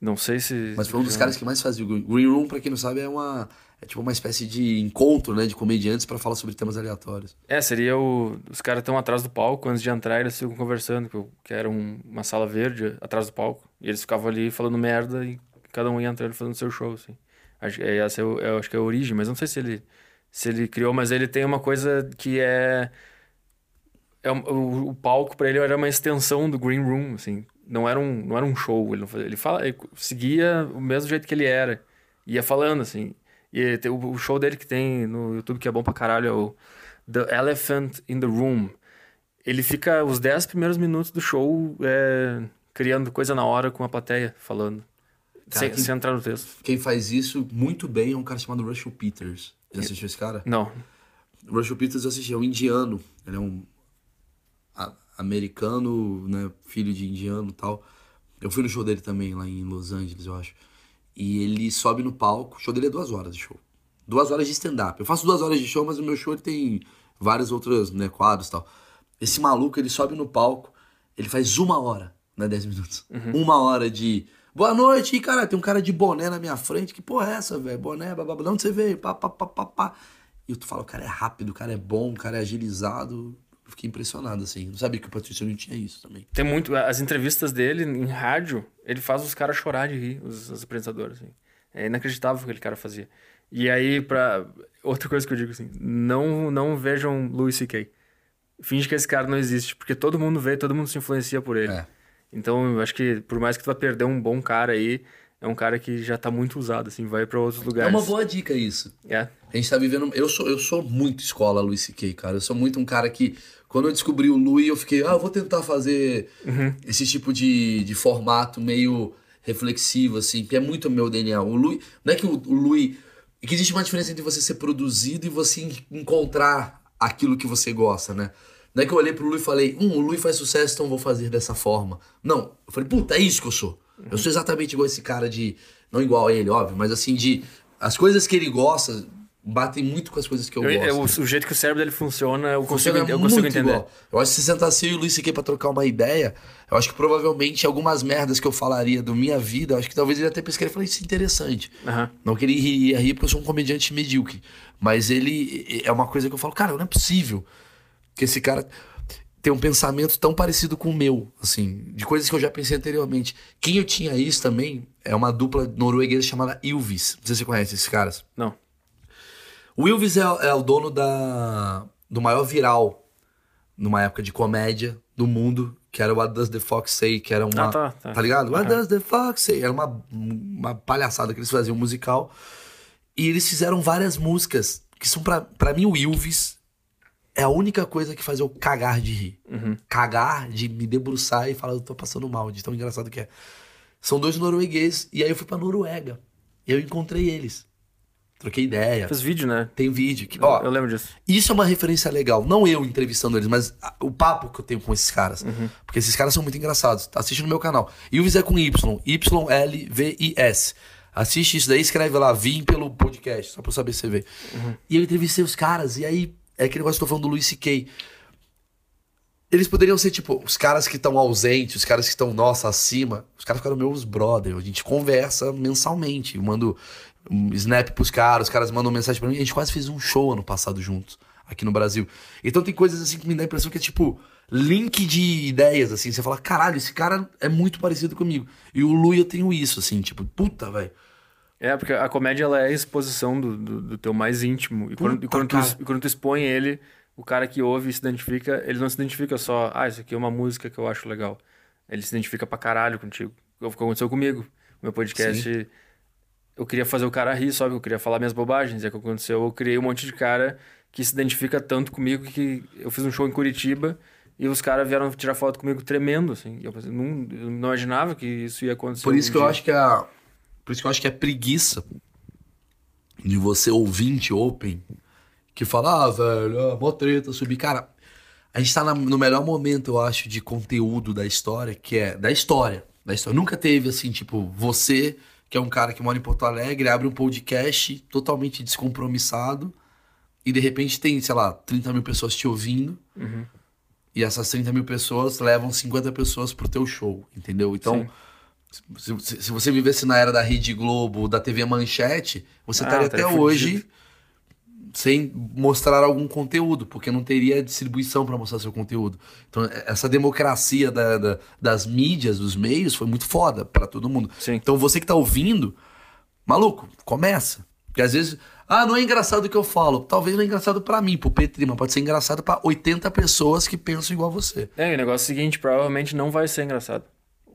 Não sei se... Mas foi um dos caras que mais fazia o Green Room, pra quem não sabe, é uma é tipo uma espécie de encontro, né, de comediantes pra falar sobre temas aleatórios. É, seria o... Os caras estão atrás do palco, antes de entrar eles ficam conversando, que, era um- uma sala verde atrás do palco. E eles ficavam ali falando merda e cada um ia entrando fazendo seu show, assim. Acho, é, essa é, o- eu acho que é a origem, mas não sei se ele, se ele criou, mas ele tem uma coisa que é... é o, o palco pra ele era uma extensão do Green Room, assim. Não era um, não era um show, ele, não fazia, ele, fala, ele seguia o mesmo jeito que ele era. Ia falando, assim. E tem o, show dele que tem no YouTube, que é bom pra caralho, é o The Elephant in the Room. Ele fica os 10 primeiros minutos do show é, criando coisa na hora com a plateia, falando. Cara, sem, que- sem entrar no texto. Quem faz isso muito bem é um cara chamado Russell Peters. Já assistiu esse cara? Não. Russell Peters eu assisti, é um indiano. Ele é um americano, né, filho de indiano e tal. Eu fui no show dele também, lá em Los Angeles, eu acho. E ele sobe no palco, o show dele é duas horas de show. Duas horas de stand-up. Eu faço duas horas de show, mas o meu show ele tem vários outros né, quadros e tal. Esse maluco, ele sobe no palco, ele faz uma hora, né, dez minutos. Uma hora de... Boa noite, e cara, tem um cara de boné na minha frente. Que porra é essa, velho? Boné, babá, de onde você veio? Pá, pá, pá, pá, pá. E tu fala, o cara é rápido, o cara é bom, o cara é agilizado. Eu fiquei impressionado, assim. Não sabia que o Patrício não tinha isso também. Tem muito. As entrevistas dele em rádio, ele faz os caras chorar de rir, os, os apresentadores. Assim. É inacreditável o que aquele cara fazia. E aí, pra. Outra coisa que eu digo assim: não, não vejam Louis C.K. Finge que esse cara não existe, porque todo mundo vê, todo mundo se influencia por ele. É. Então, eu acho que por mais que tu vá perder um bom cara aí, é um cara que já tá muito usado, assim, vai pra outros É lugares. uma boa dica isso. É. A gente tá vivendo. Eu sou, eu sou muito escola Luis C.K., cara. Eu sou muito um cara que. Quando eu descobri o Louis, eu fiquei, ah, eu vou tentar fazer esse tipo de, de formato meio reflexivo, assim, que é muito meu DNA. O Louis. Não é que o, o Louis. é que existe uma diferença entre você ser produzido e você en- encontrar aquilo que você gosta, né? Não é que eu olhei pro Louis e falei, hum, o Louis faz sucesso, então vou fazer dessa forma. Não. Eu falei, puta, é isso que eu sou. Eu sou exatamente igual esse cara de. Não igual a ele, óbvio, mas assim, de. As coisas que ele gosta batem muito com as coisas que eu, Eu- gosto. eu- o jeito que o cérebro dele funciona, eu consigo, Funciona eu consigo entender. igual. Eu acho que se sentasse eu e o Luiz aqui pra trocar uma ideia, eu acho que provavelmente algumas merdas que eu falaria da minha vida, eu acho que talvez ele até pescaria e falaria isso é interessante. Aham. Não que ele iria rir porque eu sou um comediante medíocre. Mas ele é uma coisa que eu falo, cara, não é possível que esse cara. Ter um pensamento tão parecido com o meu, assim, de coisas que eu já pensei anteriormente. Quem eu tinha isso também é uma dupla norueguesa chamada Ilvis. Não sei se você conhece esses caras. Não. O Ilvis é, é o dono da, do maior viral numa época de comédia do mundo, que era o What Does the Fox Say, que era uma. Ah, tá, tá. Tá ligado? What Does the Fox Say? Era uma, uma palhaçada que eles faziam musical. E eles fizeram várias músicas que são, pra mim, o Ilvis é a única coisa que faz eu cagar de rir. Cagar, de me debruçar e falar, eu tô passando mal, de tão engraçado que é. São dois noruegueses, e aí eu fui pra Noruega. E eu encontrei eles. Troquei ideia. Fez vídeo, né? Tem vídeo. Que, ó, eu lembro disso. isso é uma referência legal. Não eu entrevistando eles, mas o papo que eu tenho com esses caras. Porque esses caras são muito engraçados. Assiste no meu canal. Ilvis é com Y. Y-L-V-I-S. Assiste isso daí, escreve lá, vim pelo podcast, só pra eu saber se você vê. E eu entrevistei os caras, e aí é aquele negócio que eu tô falando do Luis C.K. Eles poderiam ser, tipo, os caras que estão ausentes, os caras que estão, nossa, acima. Os caras ficaram meus brother. A gente conversa mensalmente. Eu mando um snap pros caras, os caras mandam mensagem pra mim. A gente quase fez um show ano passado juntos, aqui no Brasil. Então tem coisas assim que me dá a impressão que é tipo link de ideias, assim. Você fala, caralho, esse cara é muito parecido comigo. E o Lu eu tenho isso, assim, tipo, puta, velho. É, porque a comédia ela é a exposição do, do, do teu mais íntimo. E quando, e quando, tu, e quando tu expõe ele, o cara que ouve e se identifica, ele não se identifica só, ah, isso aqui é uma música que eu acho legal. Ele se identifica pra caralho contigo. Foi O que aconteceu comigo. O meu podcast, eu queria fazer o cara rir, sabe? Eu queria falar minhas bobagens. E é o que aconteceu, eu criei um monte de cara que se identifica tanto comigo que eu fiz um show em Curitiba e os caras vieram tirar foto comigo tremendo, assim. Eu, pensei, não, eu não imaginava que isso ia acontecer. Por isso um que eu dia. acho que a. Por isso que eu acho que é preguiça de você ouvinte open que fala, ah, velho, ah, mó treta, subir. Cara, a gente tá na- no melhor momento, eu acho, de conteúdo da história, que é da história. Da história. Nunca teve assim, tipo, você, que é um cara que mora em Porto Alegre, abre um podcast totalmente descompromissado e de repente tem, sei lá, 30 mil pessoas te ouvindo. E essas 30 mil pessoas levam 50 pessoas pro teu show, entendeu? Então, se, se- se você vivesse na era da Rede Globo, da TV Manchete, você Ah, estaria até hoje fudido. sem mostrar algum conteúdo, porque não teria distribuição para mostrar seu conteúdo. Então, é- essa democracia da- da- das mídias, dos meios, foi muito foda para todo mundo. Sim. Então, você que tá ouvindo, maluco, começa. Porque às vezes, ah, não é engraçado o que eu falo. Talvez não é engraçado para mim, pro Petri, mas pode ser engraçado para 80 pessoas que pensam igual a você. É, e o negócio é o seguinte, provavelmente não vai ser engraçado.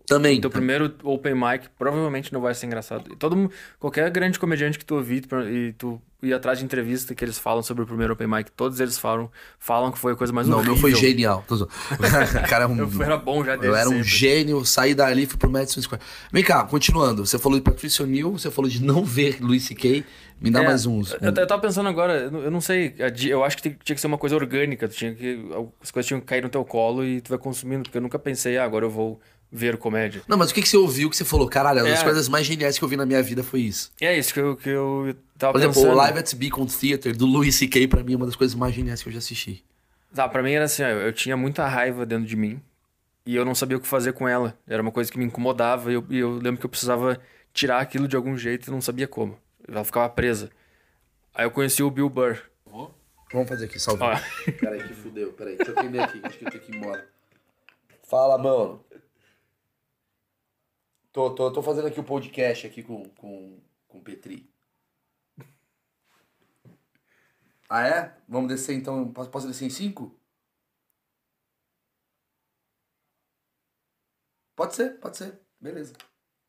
Também. O teu primeiro open mic provavelmente não vai ser engraçado. Todo qualquer grande comediante que tu ouvir e tu ir atrás de entrevista que eles falam sobre o primeiro open mic, todos eles falam, falam que foi a coisa mais Não, o meu foi genial. Cara é um, Eu era bom já desde Eu era um sempre. gênio, saí dali e fui pro Madison Square. Vem cá, continuando. Você falou de Patricia O'Neill, você falou de não ver Louis C.K. Me dá É, mais uns. Eu, eu tava pensando agora, eu não- sei, eu acho que tinha que ser uma coisa orgânica, tinha que, as coisas tinham que cair no teu colo e tu vai consumindo, porque eu nunca pensei, ah, agora eu vou ver comédia. Não, mas o que, que você ouviu que você falou? Caralho, uma das É. coisas mais geniais que eu vi na minha vida foi isso. É isso que eu, que eu tava Por exemplo, pensando. o Live at Beacon Theater do Louis C.K. pra mim é uma das coisas mais geniais que eu já assisti. Tá, pra mim era assim, ó, eu tinha muita raiva dentro de mim e eu não sabia o que fazer com ela. Era uma coisa que me incomodava e eu, e eu lembro que eu precisava tirar aquilo de algum jeito e não sabia como. Ela ficava presa. Aí eu conheci o Bill Burr. Vamos fazer aqui, salve. Ó. Peraí, que fudeu. Peraí, deixa eu aqui. Acho que eu tenho que ir embora. Fala, mano. Tô, tô, tô fazendo aqui o podcast aqui com, com, com o Petri. Ah, é? Vamos descer então. Posso, posso descer em cinco? Pode ser, pode ser. Beleza.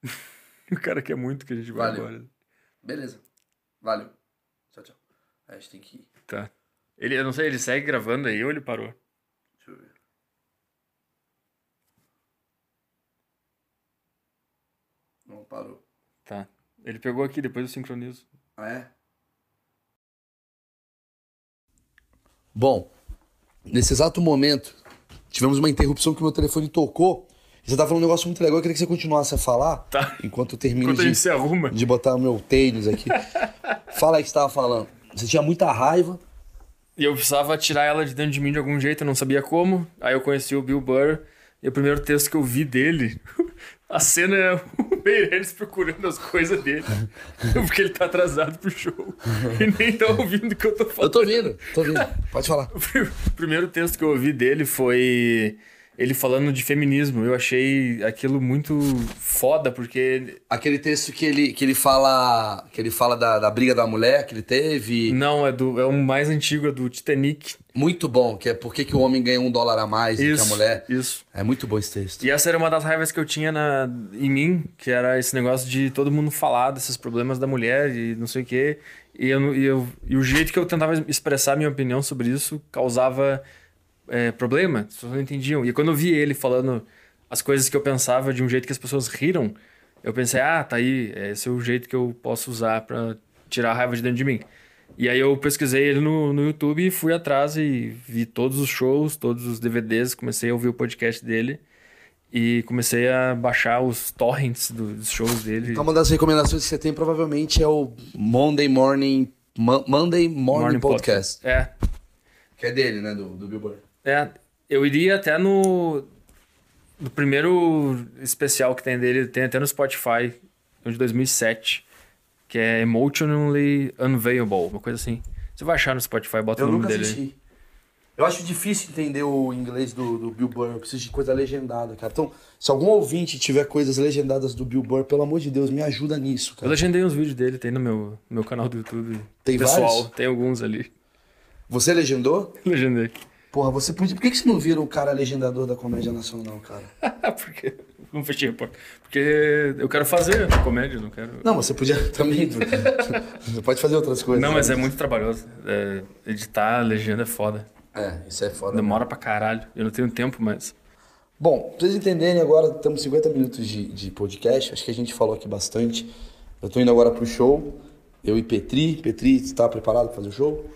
O cara quer muito que a gente vá Valeu. embora. Beleza. Valeu. Tchau, tchau. Aí a gente tem que ir. Tá. Ele, eu não sei, ele segue gravando aí ou ele parou? Deixa eu ver. Não, parou. Tá. Ele pegou aqui, depois eu sincronizo. Ah, é? Bom, nesse exato momento, tivemos uma interrupção que o meu telefone tocou. Você tá falando um negócio muito legal, eu queria que você continuasse a falar. Tá. Enquanto eu termino Enquanto a de, gente se arruma. de botar o meu tênis aqui. Fala aí o que você tava falando. Você tinha muita raiva. E eu precisava tirar ela de dentro de mim de algum jeito, eu não sabia como. Aí eu conheci o Bill Burr. E o primeiro texto que eu vi dele A cena é o Meirelles procurando as coisas dele. Porque ele tá atrasado pro show. E nem tá ouvindo o que eu tô Eu falando. tô ouvindo, tô ouvindo. Pode falar. O primeiro texto que eu ouvi dele foi ele falando de feminismo. Eu achei aquilo muito foda, porque. Aquele texto que ele, que ele fala. Que ele fala da, da briga da mulher que ele teve. Não, é, do, é o mais antigo, é do Titanic. Muito bom, que é por que que o homem ganha um dólar a mais do que a Isso, mulher. Isso. É muito bom esse texto. E essa era uma das raivas que eu tinha na, em mim, que era esse negócio de todo mundo falar desses problemas da mulher e não sei o quê. E, eu, e, eu, e o jeito que eu tentava expressar minha opinião sobre isso causava é, problema, as pessoas não entendiam. E quando eu vi ele falando as coisas que eu pensava de um jeito que as pessoas riram, eu pensei, ah, tá aí, esse é o jeito que eu posso usar pra tirar a raiva de dentro de mim. E aí eu pesquisei ele no, no YouTube e fui atrás e vi todos os shows, todos os DVDs, comecei a ouvir o podcast dele e comecei a baixar os torrents do- dos shows dele. Então, uma das recomendações que você tem provavelmente é o Monday Morning. Mo- Monday Morning, Podcast. É, Que é dele, né? Do, do Bill Burr. É. Eu iria até no, no primeiro especial que tem dele, tem até no Spotify, de 2007, que é Emotionally Unveilable, uma coisa assim. Você vai achar no Spotify, bota Eu o nome nunca dele. assisti. Eu acho difícil entender o inglês do, do Bill Burr. Eu preciso de coisa legendada, cara. Então, se algum ouvinte tiver coisas legendadas do Bill Burr, pelo amor de Deus, me ajuda nisso, Eu cara. legendei uns vídeos dele, tem no meu, meu canal do YouTube. Tem Pessoal, vários? tem alguns ali. Você legendou? Legendei. Porra, você podia. Por que, que você não vira o cara legendador da comédia nacional, cara? Porque. Não fechei a porta. Porque eu quero fazer comédia, não quero. Não, você podia também. você pode fazer outras coisas. Não, mas né? é muito trabalhoso. É, editar legenda é foda. É, isso é foda. Demora pra caralho. Eu não tenho tempo, mas. Bom, pra vocês entenderem, agora estamos 50 minutos de, de podcast. Acho que a gente falou aqui bastante. Eu tô indo agora pro show. Eu e Petri. Petri, você tá preparado pra fazer o show?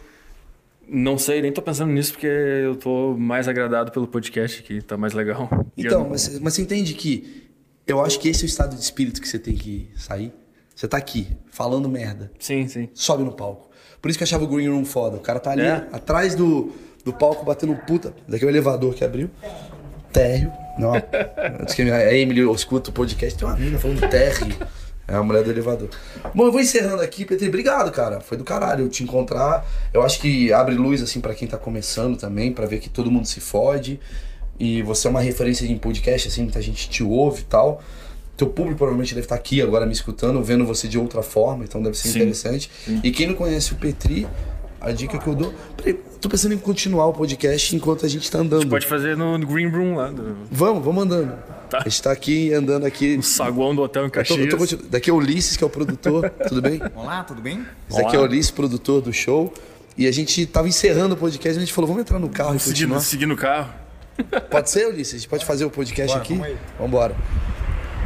Não sei, nem tô pensando nisso porque eu tô mais agradado pelo podcast aqui, tá mais legal. Então, eu- mas, mas você entende que eu acho que esse é o estado de espírito que você tem que sair. Você tá aqui, falando merda. Sim, sim. Sobe no palco. Por isso que eu achava o Green Room foda. O cara tá ali, É? atrás do, do palco, batendo puta. Daqui é o elevador que abriu. Térreo. Não, antes que a Emily escuta o podcast, tem uma mina falando térreo. É a mulher do elevador. Bom, eu vou encerrando aqui, Petri. Obrigado, cara. Foi do caralho eu te encontrar. Eu acho que abre luz, assim, pra quem tá começando também, pra ver que todo mundo se fode. E você é uma referência em podcast, assim, muita gente te ouve e tal. Teu público provavelmente deve estar aqui agora me escutando, vendo você de outra forma, então deve ser Sim. interessante. E quem não conhece o Petri, a dica que eu dou. Peraí, tô pensando em continuar o podcast enquanto a gente tá andando. Pode fazer no no Green Room lá, do Vamos, vamos andando. Tá. A gente tá aqui andando aqui. no saguão do hotel em Eu tô- Caxias. eu tô Daqui é o Ulisses, que é o produtor, tudo bem? Olá, tudo bem? Esse aqui é o. Ulisses, produtor do show. E a gente tava encerrando o podcast, a gente falou, vamos entrar no carro e Seguindo, continuar. seguindo o carro. Pode ser, Ulisses? A gente pode fazer o podcast Bora, aqui? vamos aí. Vambora.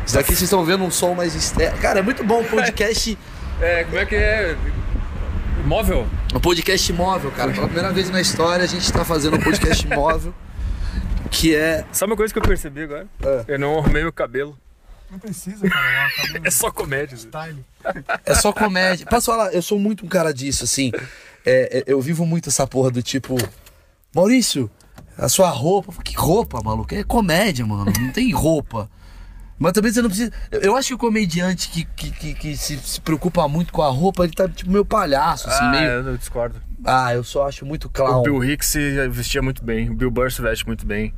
Isso daqui vocês estão vendo um som mais externo. Cara, é muito bom o podcast. É, como é que é? Móvel? um podcast móvel, cara. Pela primeira vez na história a gente tá fazendo um podcast móvel. Que é. Sabe uma coisa que eu percebi agora? É. Eu não arrumei meu cabelo. Não precisa, cara. É cabelo É só comédia. style. É só comédia. Posso falar? Eu sou muito um cara disso, assim. É, é, eu vivo muito essa porra do tipo. Maurício, a sua roupa. Que roupa, maluco? É comédia, mano. Não tem roupa. Mas também você não precisa. Eu, acho que o comediante que, que, que, que se, se preocupa muito com a roupa, ele tá tipo meio palhaço, assim, ah, meio. eu discordo. Ah, eu só acho muito O clown. Bill Hicks se vestia muito bem. O Bill Burr se veste muito bem.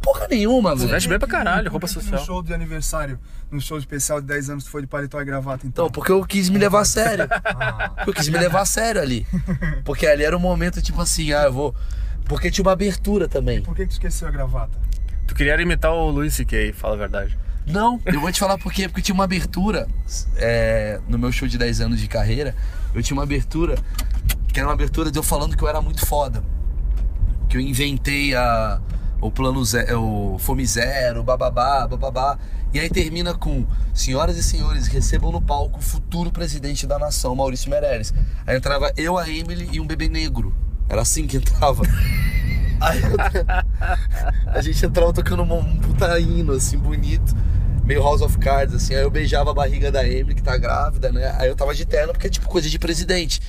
Porra nenhuma, Se velho. veste bem pra caralho, roupa social. No show de aniversário, no show especial de 10 anos, tu foi de paletó e gravata, então? Não, porque eu quis me levar a sério. Eu quis me levar a sério ali. Porque ali era um momento tipo assim, ah, eu vou. Porque tinha uma abertura também. Por que que tu esqueceu a gravata? Tu queria imitar o Louis C.K., fala a verdade. Não, eu vou te falar por quê. Porque tinha uma abertura é, no meu show de 10 anos de carreira. Eu tinha uma abertura que era uma abertura de eu falando que eu era muito foda. Que eu inventei a, o plano zero, o Fome Zero, bababá, bababá. E aí termina com: Senhoras e senhores, recebam no palco o futuro presidente da nação, Maurício Meirelles. Aí entrava eu, a Emily e um bebê negro. Era assim que entrava. Aí a gente entrava tocando um, puta hino, assim, bonito. Meio House of Cards, assim. Aí eu beijava a barriga da Emily, que tá grávida, né? Aí eu tava de terno, porque é tipo coisa de presidente.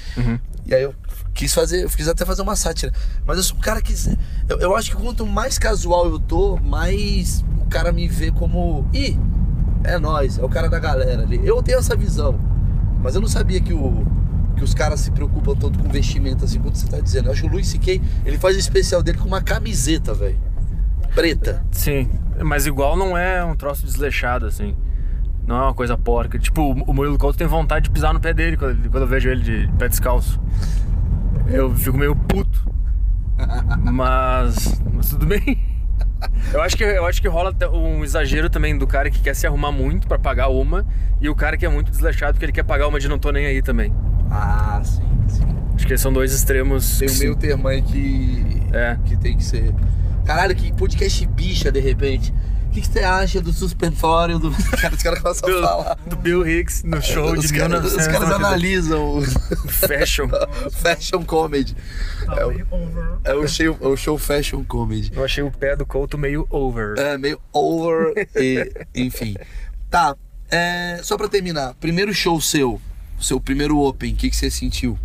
E aí eu quis fazer, eu quis até fazer uma sátira. Mas eu sou um cara que. Eu, eu acho que quanto mais casual eu tô, mais o cara me vê como. Ih, é nós, é o cara da galera ali. Eu tenho essa visão, mas eu não sabia que o que os caras se preocupam tanto com vestimenta assim quanto você tá dizendo. Eu acho que o Luiz C.K. ele faz o especial dele com uma camiseta, velho. Preta. Sim, mas igual não é um troço desleixado, assim. Não é uma coisa porca. Tipo, o Murilo Couto tem vontade de pisar no pé dele quando, quando eu vejo ele de pé descalço. Eu fico meio puto. Mas, mas tudo bem. Eu acho, que, eu acho que rola um exagero também do cara que quer se arrumar muito pra pagar uma e o cara que é muito desleixado porque ele quer pagar uma de não tô nem aí também. Ah, sim, sim. Acho que são dois extremos. Tem um se- meio termo aí que, É. que tem que ser. Caralho, que podcast bicha de repente. O que, que você acha do suspensório do. Cara, os caras começam a falar. do, Bill Hicks no show os, de caras, os 1990. caras analisam o Fashion. fashion comedy. É o, é o show, é o show fashion comedy. Eu achei o pé do Couto meio over. É meio over e enfim. Tá, é, só pra terminar, primeiro show seu, seu primeiro open, o que, que você sentiu?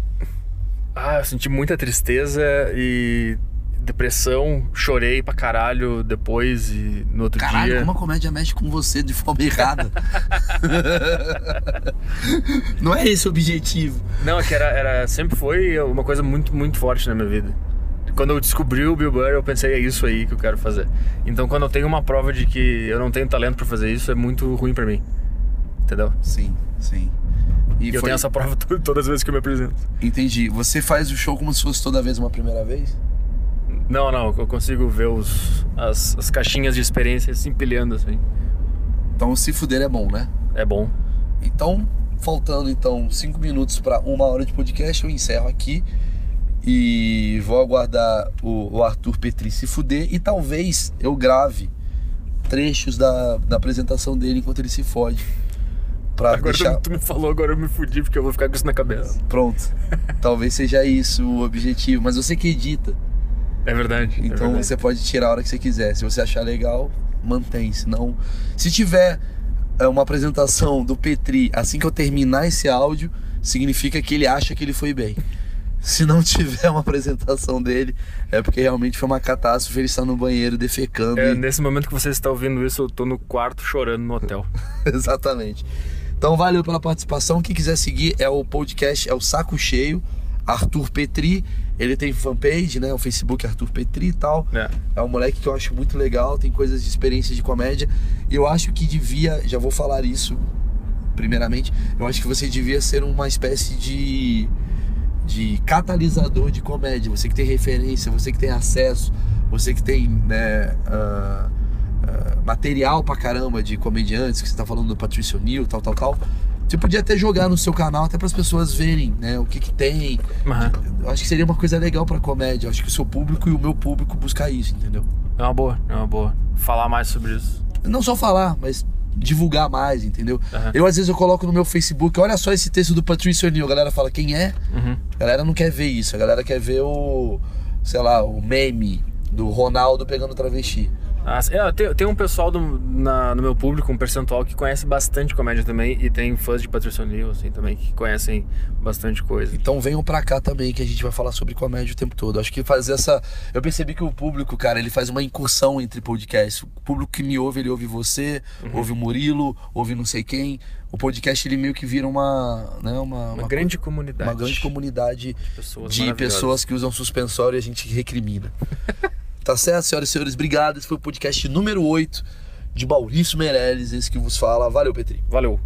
Ah, eu senti muita tristeza e depressão. Chorei pra caralho depois e no outro Caralho, dia. como a comédia mexe com você de forma errada. Não é esse o objetivo. Não, é que era, era, sempre foi uma coisa muito, muito forte na minha vida. Quando eu descobri o Bill Burr, eu pensei, é isso aí que eu quero fazer. Então, quando eu tenho uma prova de que eu não tenho talento pra fazer isso, é muito ruim pra mim. Entendeu? Sim, sim. E E eu foi- tenho essa prova to- todas as vezes que eu me apresento. Entendi. Você faz o show como se fosse toda vez uma primeira vez? Não, não, eu consigo ver os, as, as caixinhas de experiência se empilhando assim. Então se fuder é bom, né? É bom. Então, faltando então cinco minutos para uma hora de podcast, eu encerro aqui e vou aguardar o, o Arthur Petri se fuder e talvez eu grave trechos da, da apresentação dele enquanto ele se fode. Pra Agora deixar. tu, me falou, agora eu me fudi porque eu vou ficar com isso na cabeça. Pronto. Talvez seja isso o objetivo, mas você que edita. É verdade. é Então verdade. você pode tirar a hora que você quiser. Se você achar legal, mantém. Se não, se tiver é, uma apresentação do Petri assim que eu terminar esse áudio, significa que ele acha que ele foi bem. Se não tiver uma apresentação dele, é porque realmente foi uma catástrofe. Ele está no banheiro defecando. É, e- nesse momento que você está ouvindo isso, eu tô no quarto chorando no hotel. Exatamente. Então valeu pela participação. Quem quiser seguir é o podcast, é o Saco Cheio, Arthur Petri. Ele tem fanpage, né? O Facebook Arthur Petri e tal. É. É um moleque que eu acho muito legal, tem coisas de experiência de comédia. E eu acho que devia, já vou falar isso primeiramente, eu acho que você devia ser uma espécie de de catalisador de comédia. Você que tem referência, você que tem acesso, você que tem né, ah, ah, material pra caramba de comediantes, que você tá falando do Patricio Neal, tal, tal, tal. Você podia até jogar no seu canal até para as pessoas verem, né, o que que tem. Aham. Eu acho que seria uma coisa legal pra comédia. Eu acho que o seu público e o meu público buscar isso, entendeu? É uma boa, é uma boa. Falar mais sobre isso. Não só falar, mas divulgar mais, entendeu? Aham. Eu às vezes eu coloco no meu Facebook, olha só esse texto do Patricio Neal, a galera fala quem é? Uhum. A galera não quer ver isso, a galera quer ver o, sei lá, o meme do Ronaldo pegando travesti. Ah, é, tem, tem um pessoal do- na- no meu público, um percentual que conhece bastante comédia também e tem fãs de Patricio Neal, assim, também, que conhecem bastante coisa. Então venham pra cá também que a gente vai falar sobre comédia o tempo todo. Acho que fazer essa, eu percebi que o público, cara, ele faz uma incursão entre podcasts. O público que me ouve, ele ouve você, Uhum. ouve o Murilo, ouve não sei quem. O podcast ele meio que vira uma, né, uma, Uma, grande comunidade. uma grande comunidade de pessoas, de pessoas que usam suspensório e a gente recrimina. tá certo, senhoras e senhores? Obrigado. Esse foi o podcast número 8 de Maurício Meirelles, esse que vos fala. Valeu, Petri. Valeu.